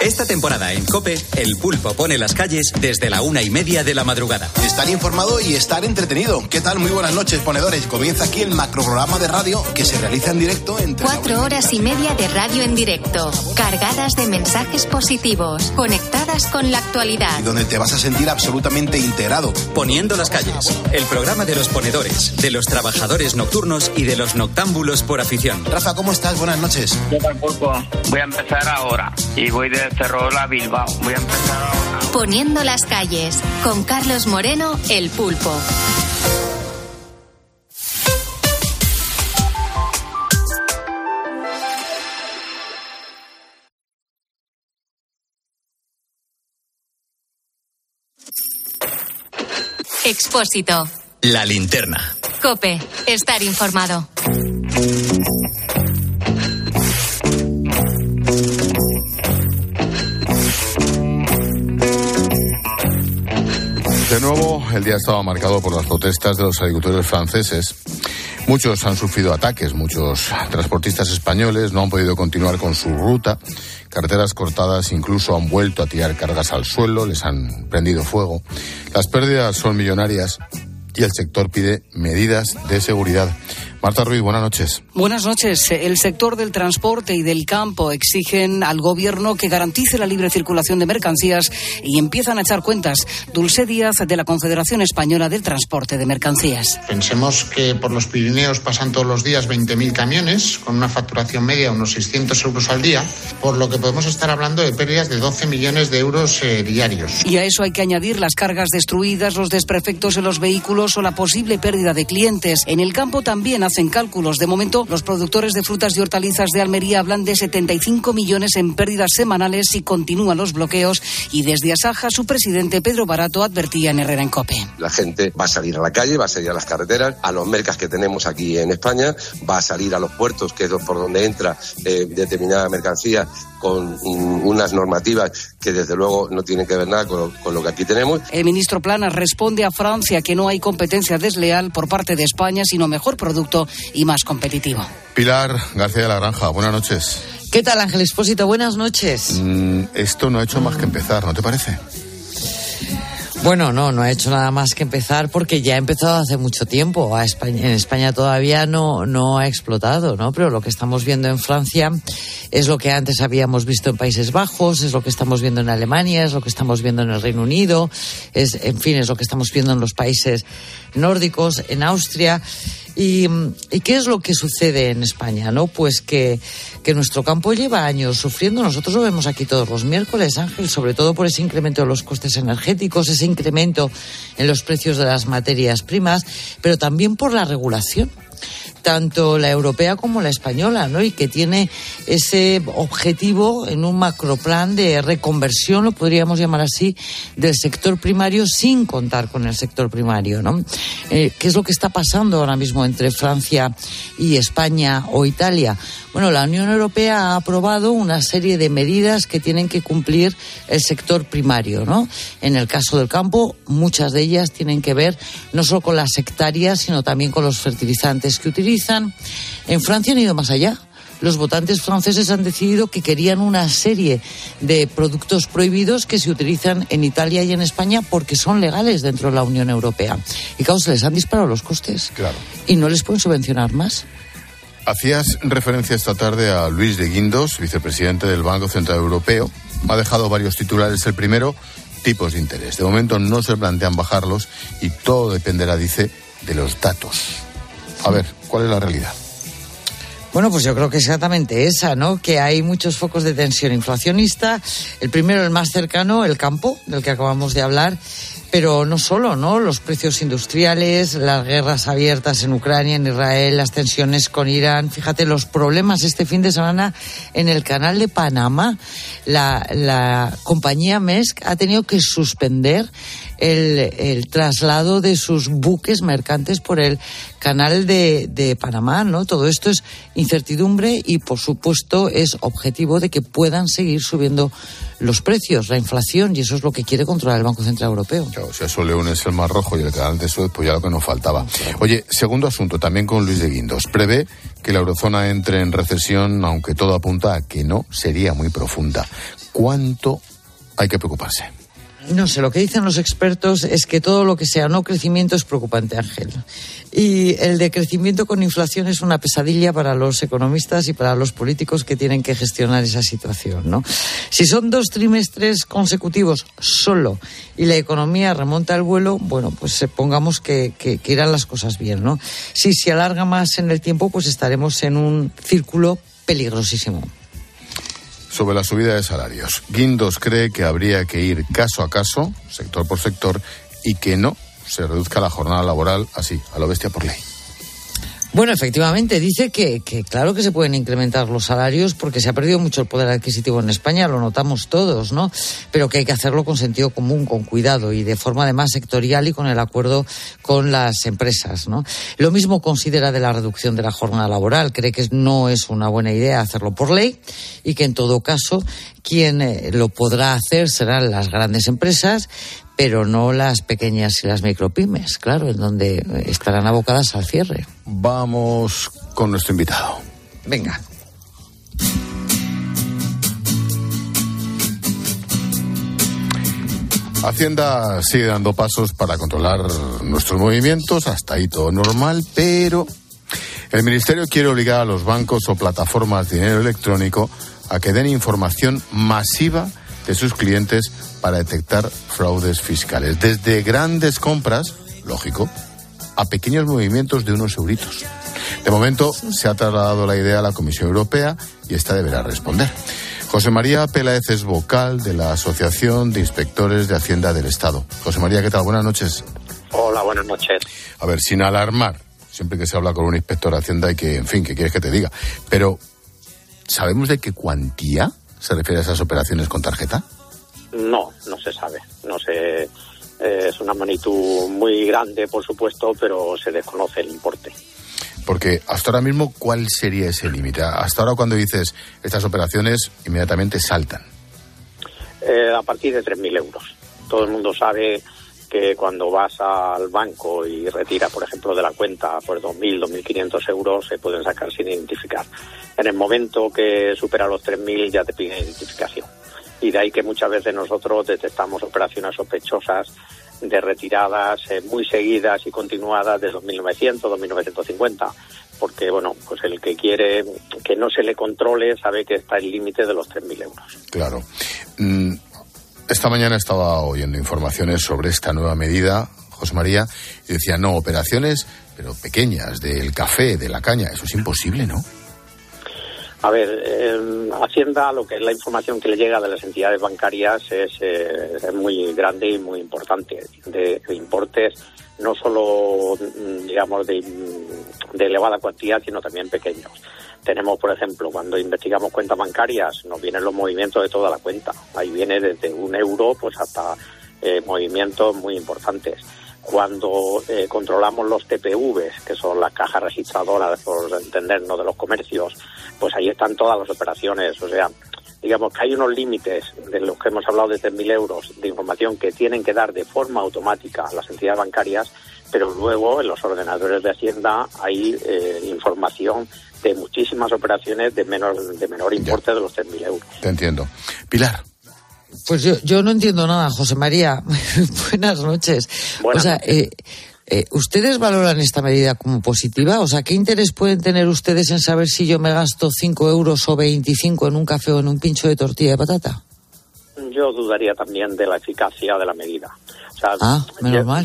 Esta temporada en Cope, el pulpo pone las calles desde la una y media de la madrugada. Estar informado y estar entretenido. ¿Qué tal? Muy buenas noches, ponedores. Comienza aquí el macroprograma de radio que se realiza en directo entre. Cuatro horas y media de radio en directo, cargadas de mensajes positivos, con la actualidad. Y donde te vas a sentir absolutamente integrado. Poniendo las calles, el programa de los ponedores, de los trabajadores nocturnos y de los noctámbulos por afición. Rafa, ¿cómo estás? Buenas noches. ¿Qué tal, pulpo? Voy a empezar ahora y voy de Cerrola Bilbao. Voy a empezar Poniendo las calles con Carlos Moreno, el pulpo. Expósito. La linterna. Cope. Estar informado. De nuevo, el día estaba marcado por las protestas de los agricultores franceses. Muchos han sufrido ataques, muchos transportistas españoles no han podido continuar con su ruta. Carreteras cortadas incluso han vuelto a tirar cargas al suelo, les han prendido fuego. Las pérdidas son millonarias y el sector pide medidas de seguridad. Marta Ruiz, buenas noches. Buenas noches. El sector del transporte y del campo exigen al gobierno que garantice la libre circulación de mercancías y empiezan a echar cuentas. Dulce Díaz, de la Confederación Española del Transporte de Mercancías. Pensemos que por los Pirineos pasan todos los días 20.000 camiones, con una facturación media de unos 600 euros al día, por lo que podemos estar hablando de pérdidas de 12 millones de euros eh, diarios. Y a eso hay que añadir las cargas destruidas, los desperfectos en los vehículos o la posible pérdida de clientes. En el campo también hacen cálculos. De momento, los productores de frutas y hortalizas de Almería hablan de 75 millones en pérdidas semanales si continúan los bloqueos. Y desde Asaja, su presidente Pedro Barato advertía en Herrera en Cope. La gente va a salir a la calle, va a salir a las carreteras, a los mercas que tenemos aquí en España, va a salir a los puertos, que es por donde entra eh, determinada mercancía con unas normativas que desde luego no tienen que ver nada con lo, con lo, que aquí tenemos. El ministro Planas responde a Francia que no hay competencia desleal por parte de España, sino mejor producto y más competitivo. Pilar García de la Granja, buenas noches. ¿Qué tal, Ángel Espósito? Buenas noches. Mm, esto no ha hecho más que empezar, ¿no te parece? Bueno, no, no ha hecho nada más que empezar porque ya ha empezado hace mucho tiempo. A España, en España todavía no, no ha explotado, ¿no? Pero lo que estamos viendo en Francia es lo que antes habíamos visto en Países Bajos, es lo que estamos viendo en Alemania, es lo que estamos viendo en el Reino Unido, es, en fin, es lo que estamos viendo en los países nórdicos, en Austria. ¿Y, ¿Y, qué es lo que sucede en España? ¿no? Pues que, que, nuestro campo lleva años sufriendo. Nosotros lo vemos aquí todos los miércoles, Ángel, sobre todo por ese incremento de los costes energéticos, ese incremento en los precios de las materias primas, pero también por la regulación tanto la europea como la española, ¿no? Y que tiene ese objetivo en un macroplan de reconversión, lo podríamos llamar así, del sector primario sin contar con el sector primario, ¿no? Eh, ¿Qué es lo que está pasando ahora mismo entre Francia y España o Italia? Bueno, la Unión Europea ha aprobado una serie de medidas que tienen que cumplir el sector primario, ¿no? En el caso del campo, muchas de ellas tienen que ver no solo con las hectáreas, sino también con los fertilizantes que utilizan. En Francia han ido más allá los votantes franceses han decidido que querían una serie de productos prohibidos que se utilizan en Italia y en España porque son legales dentro de la Unión Europea. Y claro, se les han disparado los costes. Claro. Y no les pueden subvencionar más. Hacías referencia esta tarde a Luis de Guindos, vicepresidente del Banco Central Europeo. Ha dejado varios titulares. El primero, tipos de interés. De momento no se plantean bajarlos y todo dependerá, dice, de los datos. A ver, ¿cuál es la realidad? Bueno, pues yo creo que exactamente esa, ¿no? Que hay muchos focos de tensión inflacionista. El primero, el más cercano, el campo, del que acabamos de hablar. Pero no solo, ¿no? Los precios industriales, las guerras abiertas en Ucrania, en Israel, las tensiones con Irán. Fíjate, los problemas este fin de semana en el canal de Panamá. La, la compañía MESC ha tenido que suspender el, traslado de sus buques mercantes por el canal de, de, Panamá, ¿no? Todo esto es incertidumbre y, por supuesto, es objetivo de que puedan seguir subiendo los precios, la inflación, y eso es lo que quiere controlar el Banco Central Europeo. Claro, si eso le unes el Mar Rojo y el canal de Suez, pues ya lo que nos faltaba. Oye, segundo asunto, también con Luis de Guindos. Prevé que la eurozona entre en recesión, aunque todo apunta a que no sería muy profunda. ¿Cuánto hay que preocuparse? No sé, lo que dicen los expertos es que todo lo que sea no crecimiento es preocupante, Ángel. Y el de crecimiento con inflación es una pesadilla para los economistas y para los políticos que tienen que gestionar esa situación, ¿no? Si son dos trimestres consecutivos solo y la economía remonta el vuelo, bueno, pues pongamos que, que, que irán las cosas bien, ¿no? Si se alarga más en el tiempo, pues estaremos en un círculo peligrosísimo sobre la subida de salarios. Guindos cree que habría que ir caso a caso, sector por sector, y que no se reduzca la jornada laboral así, a lo bestia por ley. Bueno, efectivamente, dice que, claro que se pueden incrementar los salarios porque se ha perdido mucho el poder adquisitivo en España, lo notamos todos, ¿no? Pero que hay que hacerlo con sentido común, con cuidado y de forma además sectorial y con el acuerdo con las empresas, ¿no? Lo mismo considera de la reducción de la jornada laboral, cree que no es una buena idea hacerlo por ley y que en todo caso quien eh, lo podrá hacer serán las grandes empresas, pero no las pequeñas y las micropymes, claro, en donde estarán abocadas al cierre. Vamos con nuestro invitado. Venga. Hacienda sigue dando pasos para controlar nuestros movimientos, hasta ahí todo normal, pero el Ministerio quiere obligar a los bancos o plataformas de dinero electrónico a que den información masiva de sus clientes para detectar fraudes fiscales. Desde grandes compras, lógico, a pequeños movimientos de unos euritos. De momento se ha trasladado la idea a la Comisión Europea y esta deberá responder. José María Peláez es vocal de la Asociación de Inspectores de Hacienda del Estado. José María, ¿qué tal? Buenas noches. Hola, buenas noches. A ver, sin alarmar, siempre que se habla con un inspector de Hacienda hay que, en fin, ¿qué quieres que te diga? Pero, ¿sabemos de qué cuantía se refiere a esas operaciones con tarjeta? No, no se sabe. No se, eh, es una magnitud muy grande, por supuesto, pero se desconoce el importe. Porque hasta ahora mismo, ¿cuál sería ese límite? Hasta ahora cuando dices estas operaciones, inmediatamente saltan. Eh, a partir de 3.000 euros. Todo el mundo sabe que cuando vas al banco y retiras, por ejemplo, de la cuenta pues 2.000, 2.500 euros, se pueden sacar sin identificar. En el momento que supera los 3.000 ya te piden identificación. Y de ahí que muchas veces nosotros detectamos operaciones sospechosas de retiradas eh, muy seguidas y continuadas de 2.900, 2.950, porque bueno, pues el que quiere que no se le controle sabe que está el límite de los 3.000 euros. Claro. Mm, esta mañana estaba oyendo informaciones sobre esta nueva medida, José María, y decía, no, operaciones, pero pequeñas, del café, de la caña, eso es imposible, ¿no? A ver, eh, Hacienda, lo que es la información que le llega de las entidades bancarias es, eh, muy grande y muy importante, de, de importes no solo, mm, digamos, de, de elevada cuantía, sino también pequeños. Tenemos, por ejemplo, cuando investigamos cuentas bancarias, nos vienen los movimientos de toda la cuenta. Ahí viene desde un euro pues hasta eh, movimientos muy importantes. Cuando eh, controlamos los TPVs, que son las cajas registradoras, por entendernos, de los comercios, pues ahí están todas las operaciones. O sea, digamos que hay unos límites de los que hemos hablado de 3.000 euros de información que tienen que dar de forma automática a las entidades bancarias, pero luego en los ordenadores de Hacienda hay eh, información de muchísimas operaciones de menor, de menor importe de los 3.000 euros. Te entiendo. Pilar. Pues yo, yo no entiendo nada, José María. Buenas noches. Buenas o sea, eh, eh, ¿ustedes valoran esta medida como positiva? O sea, ¿qué interés pueden tener ustedes en saber si yo me gasto 5 euros o 25 en un café o en un pincho de tortilla de patata? Yo dudaría también de la eficacia de la medida. O sea, Ah, menos mal.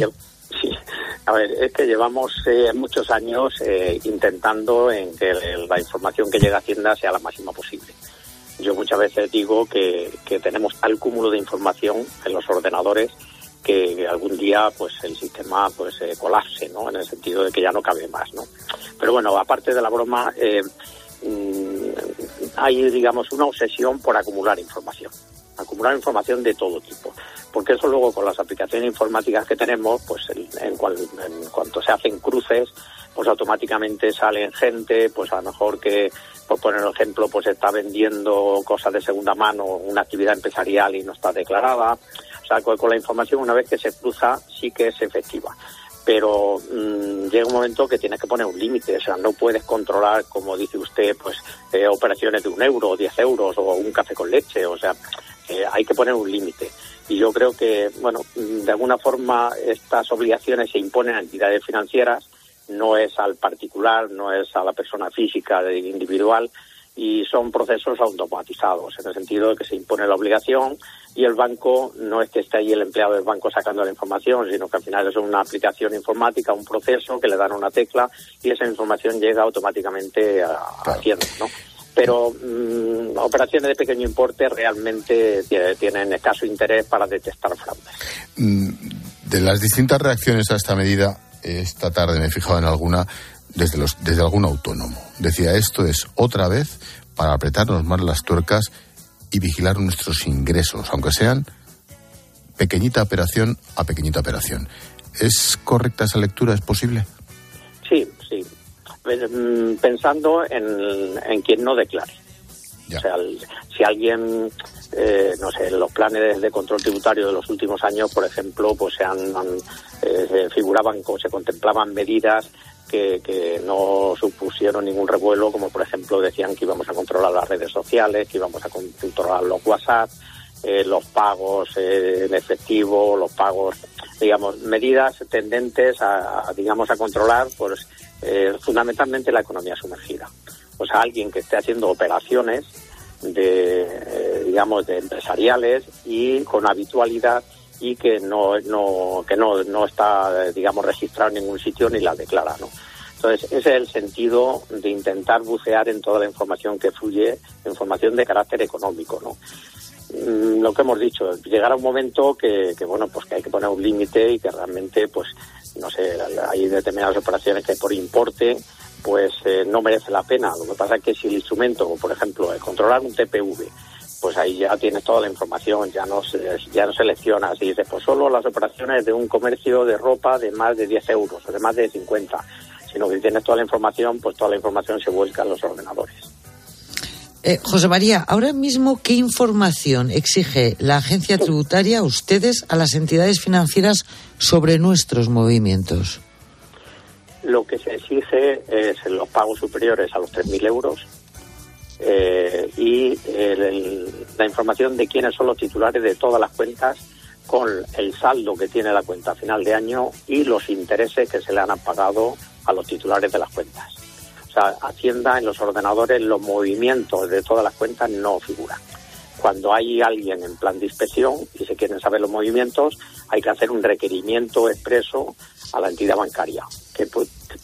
A ver, es que llevamos eh, muchos años eh, intentando en que la información que llega a Hacienda sea la máxima posible. Yo muchas veces digo que, que tenemos tal cúmulo de información en los ordenadores que algún día pues el sistema pues eh, colapse, ¿no? En el sentido de que ya no cabe más, ¿no? Pero bueno, aparte de la broma, eh, mm, hay digamos una obsesión por acumular información acumular información de todo tipo. Porque eso luego con las aplicaciones informáticas que tenemos, pues en, en cual- en cuanto se hacen cruces, pues automáticamente salen gente, pues a lo mejor que, por poner un ejemplo, pues está vendiendo cosas de segunda mano, una actividad empresarial y no está declarada. O sea, con, con la información una vez que se cruza sí que es efectiva. Pero mm, llega un momento que tienes que poner un límite, o sea, no puedes controlar, como dice usted, pues eh, operaciones de un euro, o diez euros o un café con leche, o sea, eh, hay que poner un límite. Y yo creo que, bueno, mm, de alguna forma estas obligaciones se imponen a entidades financieras, no es al particular, no es a la persona física individual y son procesos automatizados, en el sentido de que se impone la obligación y el banco no es que esté ahí el empleado del banco sacando la información, sino que al final es una aplicación informática, un proceso que le dan una tecla y esa información llega automáticamente a, a Hacienda, ¿no? Pero mm, operaciones de pequeño importe realmente tie- tienen escaso interés para detectar fraudes. Mm, De las distintas reacciones a esta medida, esta tarde me he fijado en alguna desde, los, desde algún autónomo. Decía, esto es otra vez para apretarnos más las tuercas y vigilar nuestros ingresos, aunque sean pequeñita operación a pequeñita operación. ¿Es correcta esa lectura? ¿Es posible? Sí, sí. Eh, mm, Pensando en, en quien no declare. O sea, el- si alguien, eh, no sé, en los planes de control tributario de los últimos años, por ejemplo, pues se han, han, eh, figuraban o se contemplaban medidas que, que no supusieron ningún revuelo, como por ejemplo decían que íbamos a controlar las redes sociales, que íbamos a controlar los WhatsApp, eh, los pagos eh, en efectivo, los pagos, digamos, medidas tendentes a, digamos, a controlar, pues, eh, fundamentalmente la economía sumergida. O sea, alguien que esté haciendo operaciones de, digamos, de empresariales y con habitualidad y que no, no, que no, no está, digamos, registrado en ningún sitio ni la declara, ¿no? Entonces, ese es el sentido de intentar bucear en toda la información que fluye, información de carácter económico, ¿no? Mm, lo que hemos dicho, llegar a un momento que, que, bueno, pues que hay que poner un límite y que realmente, pues, no sé, hay determinadas operaciones que por importe, pues eh, no merece la pena. Lo que pasa es que si el instrumento, por ejemplo, el controlar un TPV, pues ahí ya tienes toda la información, ya no, ya no seleccionas y dices, pues solo las operaciones de un comercio de ropa de más de 10 euros o de más de 50, sino que tienes toda la información, pues toda la información se vuelca en los ordenadores. Eh, José María, ahora mismo, ¿qué información exige la agencia tributaria a ustedes, a las entidades financieras, sobre nuestros movimientos? Lo que se exige es los pagos superiores a los 3.000 euros, eh, y la información de quiénes son los titulares de todas las cuentas con el saldo que tiene la cuenta a final de año y los intereses que se le han pagado a los titulares de las cuentas. O sea, Hacienda en los ordenadores los movimientos de todas las cuentas no figuran. Cuando hay alguien en plan de inspección y se quieren saber los movimientos, hay que hacer un requerimiento expreso a la entidad bancaria, que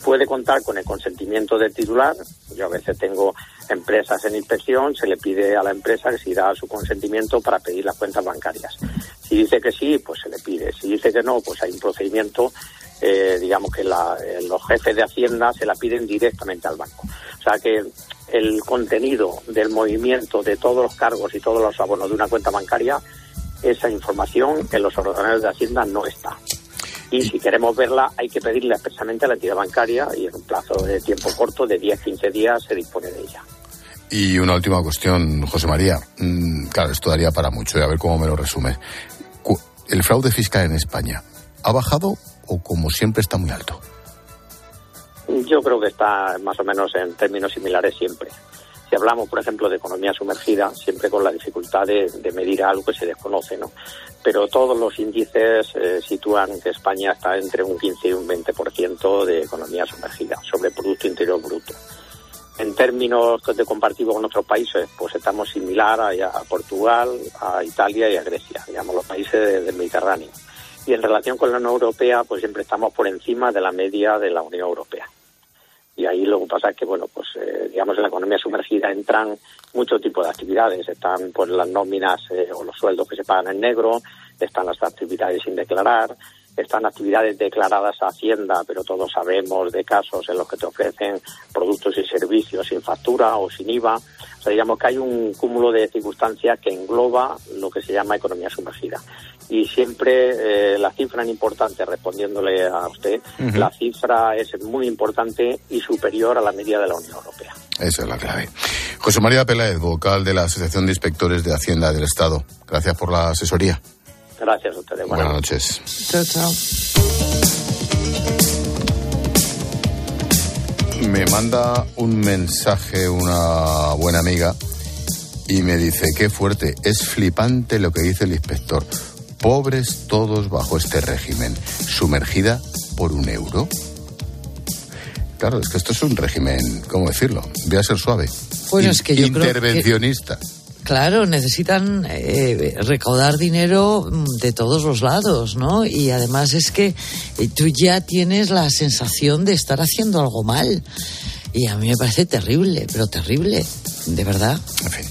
puede contar con el consentimiento del titular. Yo a veces tengo empresas en inspección, se le pide a la empresa que si da su consentimiento para pedir las cuentas bancarias. Si dice que sí, pues se le pide. Si dice que no, pues hay un procedimiento, eh, digamos que eh, los jefes de Hacienda se la piden directamente al banco. O sea que el contenido del movimiento de todos los cargos y todos los abonos de una cuenta bancaria, esa información en los ordenadores de Hacienda no está. Y si queremos verla, hay que pedirle expresamente a la entidad bancaria y en un plazo de tiempo corto, de 10-15 días, se dispone de ella. Y una última cuestión, José María. Mm, claro, esto daría para mucho, y a ver cómo me lo resume. ¿El fraude fiscal en España ha bajado o como siempre está muy alto? Yo creo que está más o menos en términos similares siempre. Si hablamos, por ejemplo, de economía sumergida, siempre con la dificultad de, medir algo que se desconoce, ¿no? Pero todos los índices eh, sitúan que España está entre un 15 y un 20% de economía sumergida sobre Producto Interior Bruto. En términos de comparativo con otros países, pues estamos similar a, Portugal, a Italia y a Grecia, digamos los países del Mediterráneo. Y en relación con la Unión Europea, pues siempre estamos por encima de la media de la Unión Europea. Y ahí lo que pasa es que, bueno, pues eh, digamos en la economía sumergida entran muchos tipos de actividades. Están pues las nóminas eh, o los sueldos que se pagan en negro, están las actividades sin declarar, están actividades declaradas a Hacienda, pero todos sabemos de casos en los que te ofrecen productos y servicios sin factura o sin IVA. O sea, digamos que hay un cúmulo de circunstancias que engloba lo que se llama economía sumergida. Y siempre eh, la cifra es importante, respondiéndole a usted, la cifra es muy importante y superior a la media de la Unión Europea. Esa es la clave. José María Peláez, vocal de la Asociación de Inspectores de Hacienda del Estado. Gracias por la asesoría. Gracias a ustedes. Buenas, noches. Chao, chao. Me manda un mensaje una buena amiga y me dice, qué fuerte, es flipante lo que dice el inspector. Pobres todos bajo este régimen, sumergida por un euro. Claro, es que esto es un régimen, ¿cómo decirlo? Voy a ser suave. Bueno, es que yo Intervencionista. Claro, necesitan eh, recaudar dinero mm, de todos los lados, ¿no? Y además es que eh, tú ya tienes la sensación de estar haciendo algo mal. Y a mí me parece terrible, pero terrible, de verdad. En fin.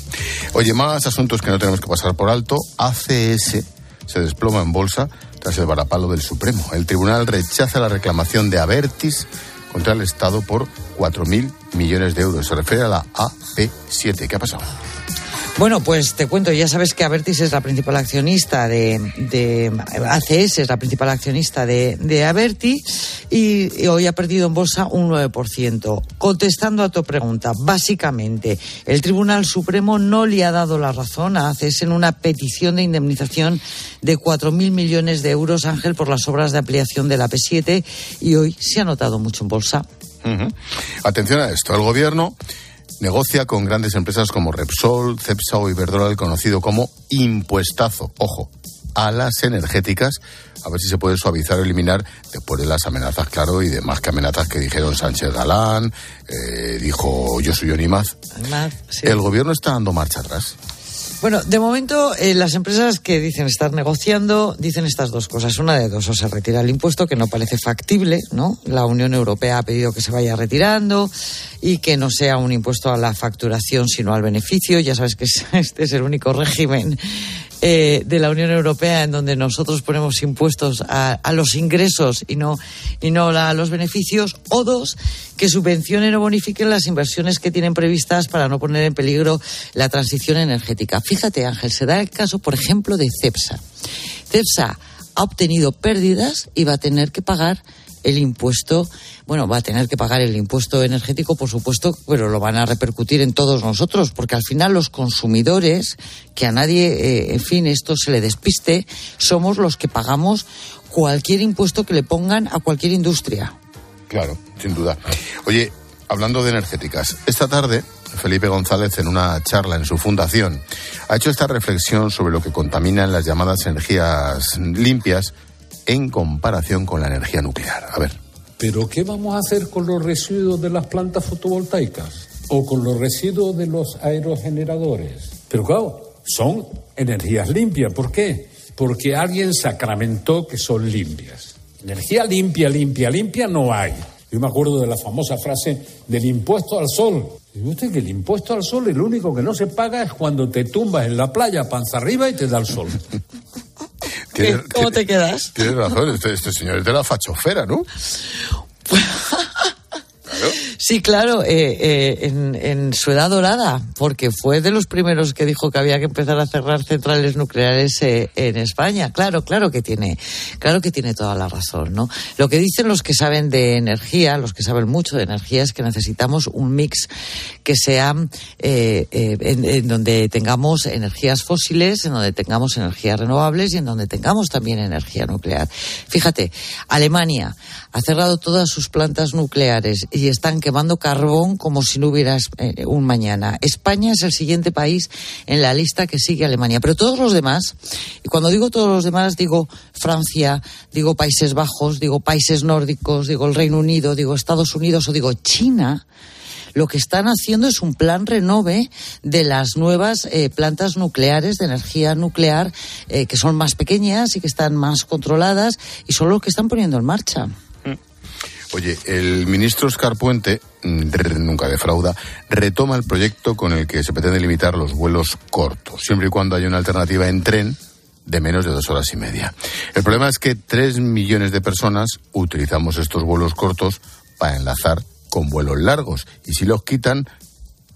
Oye, más asuntos que no tenemos que pasar por alto. ACS se desploma en bolsa tras el varapalo del Supremo. El tribunal rechaza la reclamación de Avertis contra el Estado por 4.000 millones de euros. Se refiere a la AP7. ¿Qué ha pasado? Bueno, pues te cuento, ya sabes que Avertis es la principal accionista de, de ACS, es la principal accionista de, de Averti y, hoy ha perdido en bolsa un 9%. Contestando a tu pregunta, básicamente, el Tribunal Supremo no le ha dado la razón a ACS en una petición de indemnización de 4.000 millones de euros, Ángel, por las obras de ampliación de la P7 y hoy se ha notado mucho en bolsa. Atención a esto, el gobierno negocia con grandes empresas como Repsol, Cepsa o Iberdrola, el conocido como impuestazo. Ojo, a las energéticas, a ver si se puede suavizar o eliminar después de las amenazas, claro, y demás que amenazas que dijeron Sánchez Galán, eh, dijo yo soy Onimaz. El gobierno está dando marcha atrás. Bueno, de momento eh, las empresas que dicen estar negociando dicen estas dos cosas. Una de dos, o se retira el impuesto, que no parece factible, ¿no? La Unión Europea ha pedido que se vaya retirando y que no sea un impuesto a la facturación, sino al beneficio. Ya sabes que este es el único régimen eh, de la Unión Europea en donde nosotros ponemos impuestos a, los ingresos y no, y no a los beneficios, o dos, que subvencionen o bonifiquen las inversiones que tienen previstas para no poner en peligro la transición energética. Fíjate, Ángel, se da el caso, por ejemplo, de CEPSA. CEPSA ha obtenido pérdidas y va a tener que pagar el impuesto, bueno, va a tener que pagar el impuesto energético, por supuesto, pero lo van a repercutir en todos nosotros, porque al final los consumidores, que a nadie, eh, en fin, esto se le despiste, somos los que pagamos cualquier impuesto que le pongan a cualquier industria. Claro, sin duda. Oye, hablando de energéticas, esta tarde Felipe González, en una charla en su fundación, ha hecho esta reflexión sobre lo que contaminan las llamadas energías limpias en comparación con la energía nuclear. A ver. ¿Pero qué vamos a hacer con los residuos de las plantas fotovoltaicas? ¿O con los residuos de los aerogeneradores? Pero claro, son energías limpias. ¿Por qué? Porque alguien sacramentó que son limpias. Energía limpia, limpia, limpia no hay. Yo me acuerdo de la famosa frase del impuesto al sol. Y usted que el impuesto al sol, el único que no se paga es cuando te tumbas en la playa panza arriba y te da el sol. ¿Cómo te quedas? Tienes razón, este, este, señor es de la fachofera, ¿no? Sí, claro, eh, eh, en, en, su edad dorada, porque fue de los primeros que dijo que había que empezar a cerrar centrales nucleares eh, en España. Claro, claro que tiene, claro que tiene toda la razón, ¿no? Lo que dicen los que saben de energía, los que saben mucho de energía, es que necesitamos un mix que sea en, en donde tengamos energías fósiles, en donde tengamos energías renovables y en donde tengamos también energía nuclear. Fíjate, Alemania ha cerrado todas sus plantas nucleares y están quemando carbón como si no hubiera eh, un mañana. España es el siguiente país en la lista que sigue Alemania, pero todos los demás, y cuando digo todos los demás, digo Francia, digo Países Bajos, digo países nórdicos, digo el Reino Unido, digo Estados Unidos o digo China, lo que están haciendo es un plan renove de las nuevas eh, plantas nucleares de energía nuclear eh, que son más pequeñas y que están más controladas y son los que están poniendo en marcha. Oye, el ministro Oscar Puente, mm, nunca defrauda, retoma el proyecto con el que se pretende limitar los vuelos cortos, siempre y cuando haya una alternativa en tren de menos de dos horas y media. El problema es que tres millones de personas utilizamos estos vuelos cortos para enlazar con vuelos largos y si los quitan,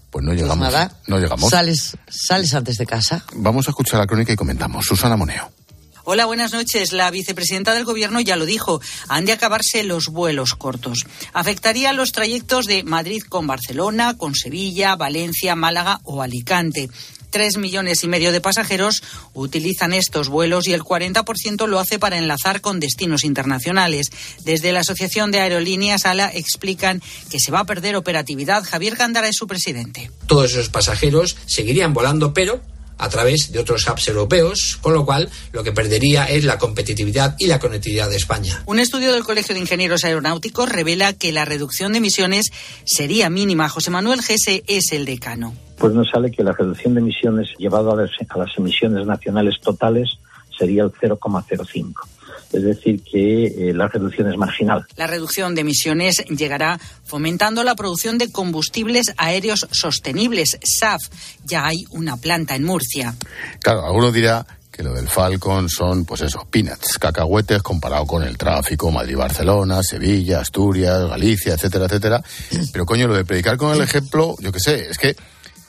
pues no llegamos. Pues nada, no llegamos. Sales, sales antes de casa. Vamos a escuchar la crónica y comentamos. Susana Moneo. Hola, buenas noches. La vicepresidenta del Gobierno ya lo dijo. Han de acabarse los vuelos cortos. Afectaría los trayectos de Madrid con Barcelona, con Sevilla, Valencia, Málaga o Alicante. Tres millones y medio de pasajeros utilizan estos vuelos y el 40% lo hace para enlazar con destinos internacionales. Desde la Asociación de Aerolíneas ALA explican que se va a perder operatividad. Javier Gándara es su presidente. Todos esos pasajeros seguirían volando, pero a través de otros hubs europeos, con lo cual lo que perdería es la competitividad y la conectividad de España. Un estudio del Colegio de Ingenieros Aeronáuticos revela que la reducción de emisiones sería mínima. José Manuel Gese es el decano. Pues nos sale que la reducción de emisiones llevado a las, a las emisiones nacionales totales sería el 0,05 es decir, que eh, la reducción es marginal. La reducción de emisiones llegará fomentando la producción de combustibles aéreos sostenibles, SAF. Ya hay una planta en Murcia. Claro, alguno dirá que lo del Falcon son, pues eso, peanuts, cacahuetes comparado con el tráfico Madrid-Barcelona, Sevilla, Asturias, Galicia, etcétera, etcétera. Pero coño, lo de predicar con el ejemplo, yo qué sé, es que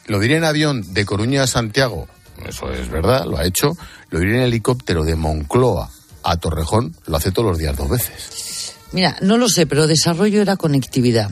lo diré en avión de Coruña a Santiago, eso es verdad, lo ha hecho, lo diré en helicóptero de Moncloa a Torrejón lo hace todos los días dos veces. Mira, no lo sé, pero desarrollo era conectividad.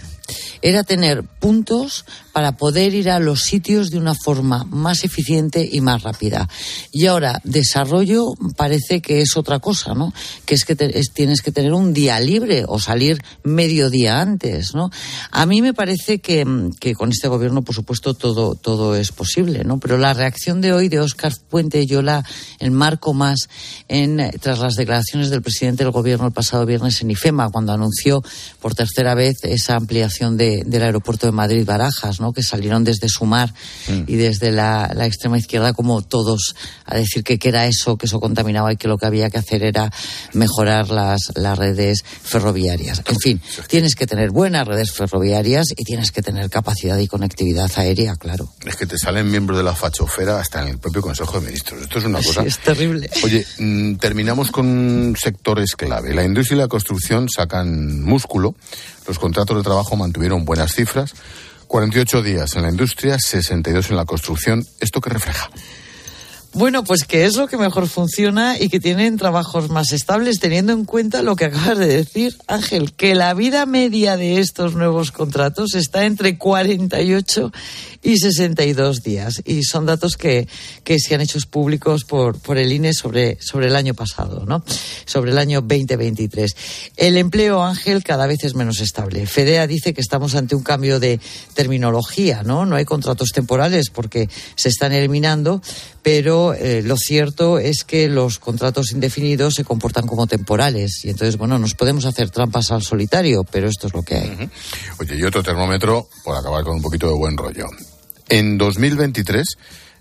Era tener puntos para poder ir a los sitios de una forma más eficiente y más rápida. Y ahora, desarrollo parece que es otra cosa, ¿no? Que es que tienes que tener un día libre o salir medio día antes, ¿no? A mí me parece que, que con este gobierno, por supuesto, todo, todo es posible, ¿no? Pero la reacción de hoy de Óscar Puente, yo la enmarco más en, tras las declaraciones del presidente del gobierno el pasado viernes en IFEMA, cuando anunció por tercera vez esa ampliación de, del aeropuerto de Madrid-Barajas, ¿no? Que salieron desde Sumar mm. y desde la, la, extrema izquierda como todos a decir que, que era eso, que eso contaminaba y que lo que había que hacer era mejorar las, las redes ferroviarias. En fin, tienes que tener buenas redes ferroviarias y tienes que tener capacidad y conectividad aérea, claro. Es que te salen miembros de la fachofera hasta en el propio Consejo de Ministros. Esto es una cosa. es terrible. Oye, mm, terminamos con sectores clave. La industria y la construcción sacan músculo. Los contratos de trabajo mantuvieron buenas cifras. 48 días en la industria, 62 en la construcción. ¿Esto qué refleja? Bueno, pues que es lo que mejor funciona y que tienen trabajos más estables, teniendo en cuenta lo que acabas de decir, Ángel, que la vida media de estos nuevos contratos está entre 48 y 62 días. Y son datos que, que se han hecho públicos por, por el INE sobre, sobre el año pasado, ¿no? Sobre el año 2023. El empleo, Ángel, cada vez es menos estable. FEDEA dice que estamos ante un cambio de terminología, ¿no? No hay contratos temporales porque se están eliminando, pero eh, lo cierto es que los contratos indefinidos se comportan como temporales y entonces, bueno, nos podemos hacer trampas al solitario, pero esto es lo que hay. Oye, y otro termómetro, por acabar con un poquito de buen rollo. En 2023,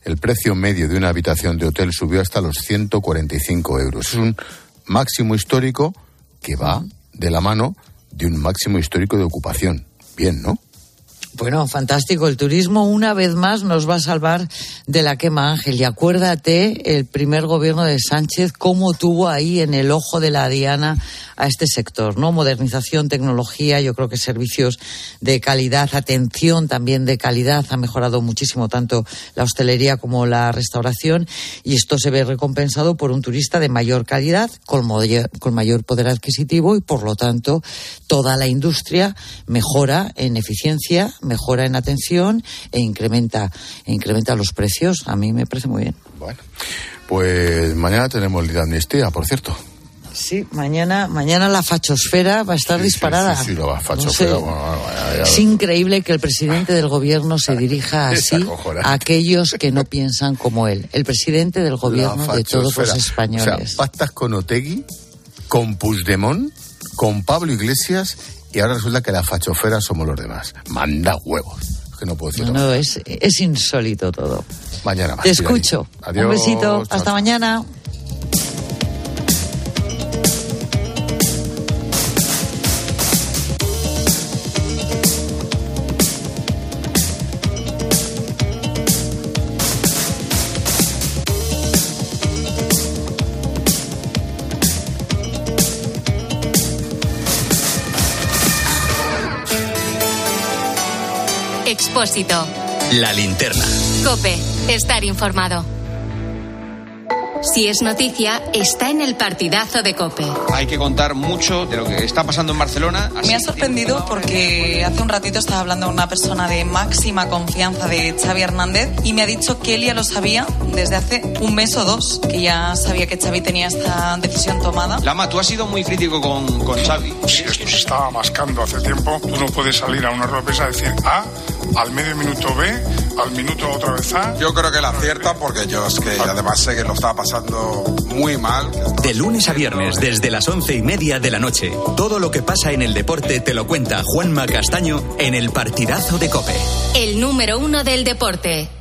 el precio medio de una habitación de hotel subió hasta los 145 euros. Es un máximo histórico que va de la mano de un máximo histórico de ocupación. Bien, ¿no? Bueno, fantástico. El turismo una vez más nos va a salvar de la quema, Ángel. Y acuérdate el primer gobierno de Sánchez, cómo tuvo ahí en el ojo de la diana a este sector, ¿no? Modernización, tecnología, yo creo que servicios de calidad, atención también de calidad. Ha mejorado muchísimo tanto la hostelería como la restauración. Y esto se ve recompensado por un turista de mayor calidad, con con mayor poder adquisitivo y, por lo tanto, toda la industria mejora en eficiencia mejora en atención e incrementa, e incrementa los precios. A mí me parece muy bien. Bueno, pues mañana tenemos el de amnistía, por cierto. Sí, mañana, mañana la fachosfera va a estar disparada. Sí, sí, la fachosfera. es increíble que el presidente del gobierno se dirija así a aquellos que no piensan como él. El presidente del gobierno de todos los españoles. O sea, pactas con Otegui, con Puigdemont, con Pablo Iglesias y ahora resulta que la fachofera somos los demás. Manda huevos. que no puedo decir. No, es, es insólito todo. Mañana más. Te escucho. Adiós. Un besito. Hasta mañana. Expósito. La linterna. Cope. Estar informado. Si es noticia, está en el partidazo de Cope. Hay que contar mucho de lo que está pasando en Barcelona. Me ha sorprendido porque hace un ratito estaba hablando con una persona de máxima confianza de Xavi Hernández y me ha dicho que él ya lo sabía desde hace un mes o dos, que ya sabía que Xavi tenía esta decisión tomada. Lama, tú has sido muy crítico con, con Xavi. Si esto se estaba mascando hace tiempo, tú no puedes salir a una rueda a decir A, al medio minuto B, al minuto otra vez A. Yo creo que la acierta porque yo es que además sé que lo estaba pasando muy mal. De lunes a viernes, desde las once y media de la noche, todo lo que pasa en el deporte te lo cuenta Juanma Castaño en el partidazo de Cope. El número uno del deporte.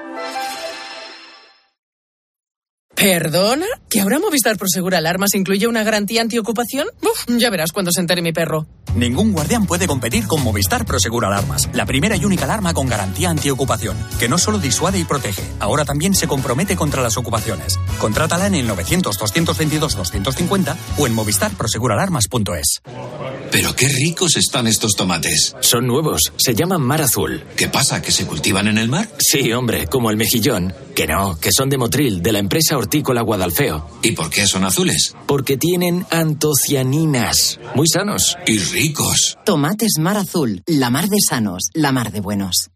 ¿Perdona? ¿Que ahora Movistar Prosegur Alarmas incluye una garantía antiocupación? Uf, ya verás cuando se entere mi perro. Ningún guardián puede competir con Movistar Prosegur Alarmas, la primera y única alarma con garantía antiocupación, que no solo disuade y protege, ahora también se compromete contra las ocupaciones. Contrátala en el 900-222-250 o en movistarproseguralarmas.es. Pero qué ricos están estos tomates. Son nuevos, se llaman mar azul. ¿Qué pasa, que se cultivan en el mar? Sí, hombre, como el mejillón. Que no, que son de Motril, de la empresa hortícola Guadalfeo. ¿Y por qué son azules? Porque tienen antocianinas. Muy sanos. Y ricos. Tomates mar azul, la mar de sanos, la mar de buenos.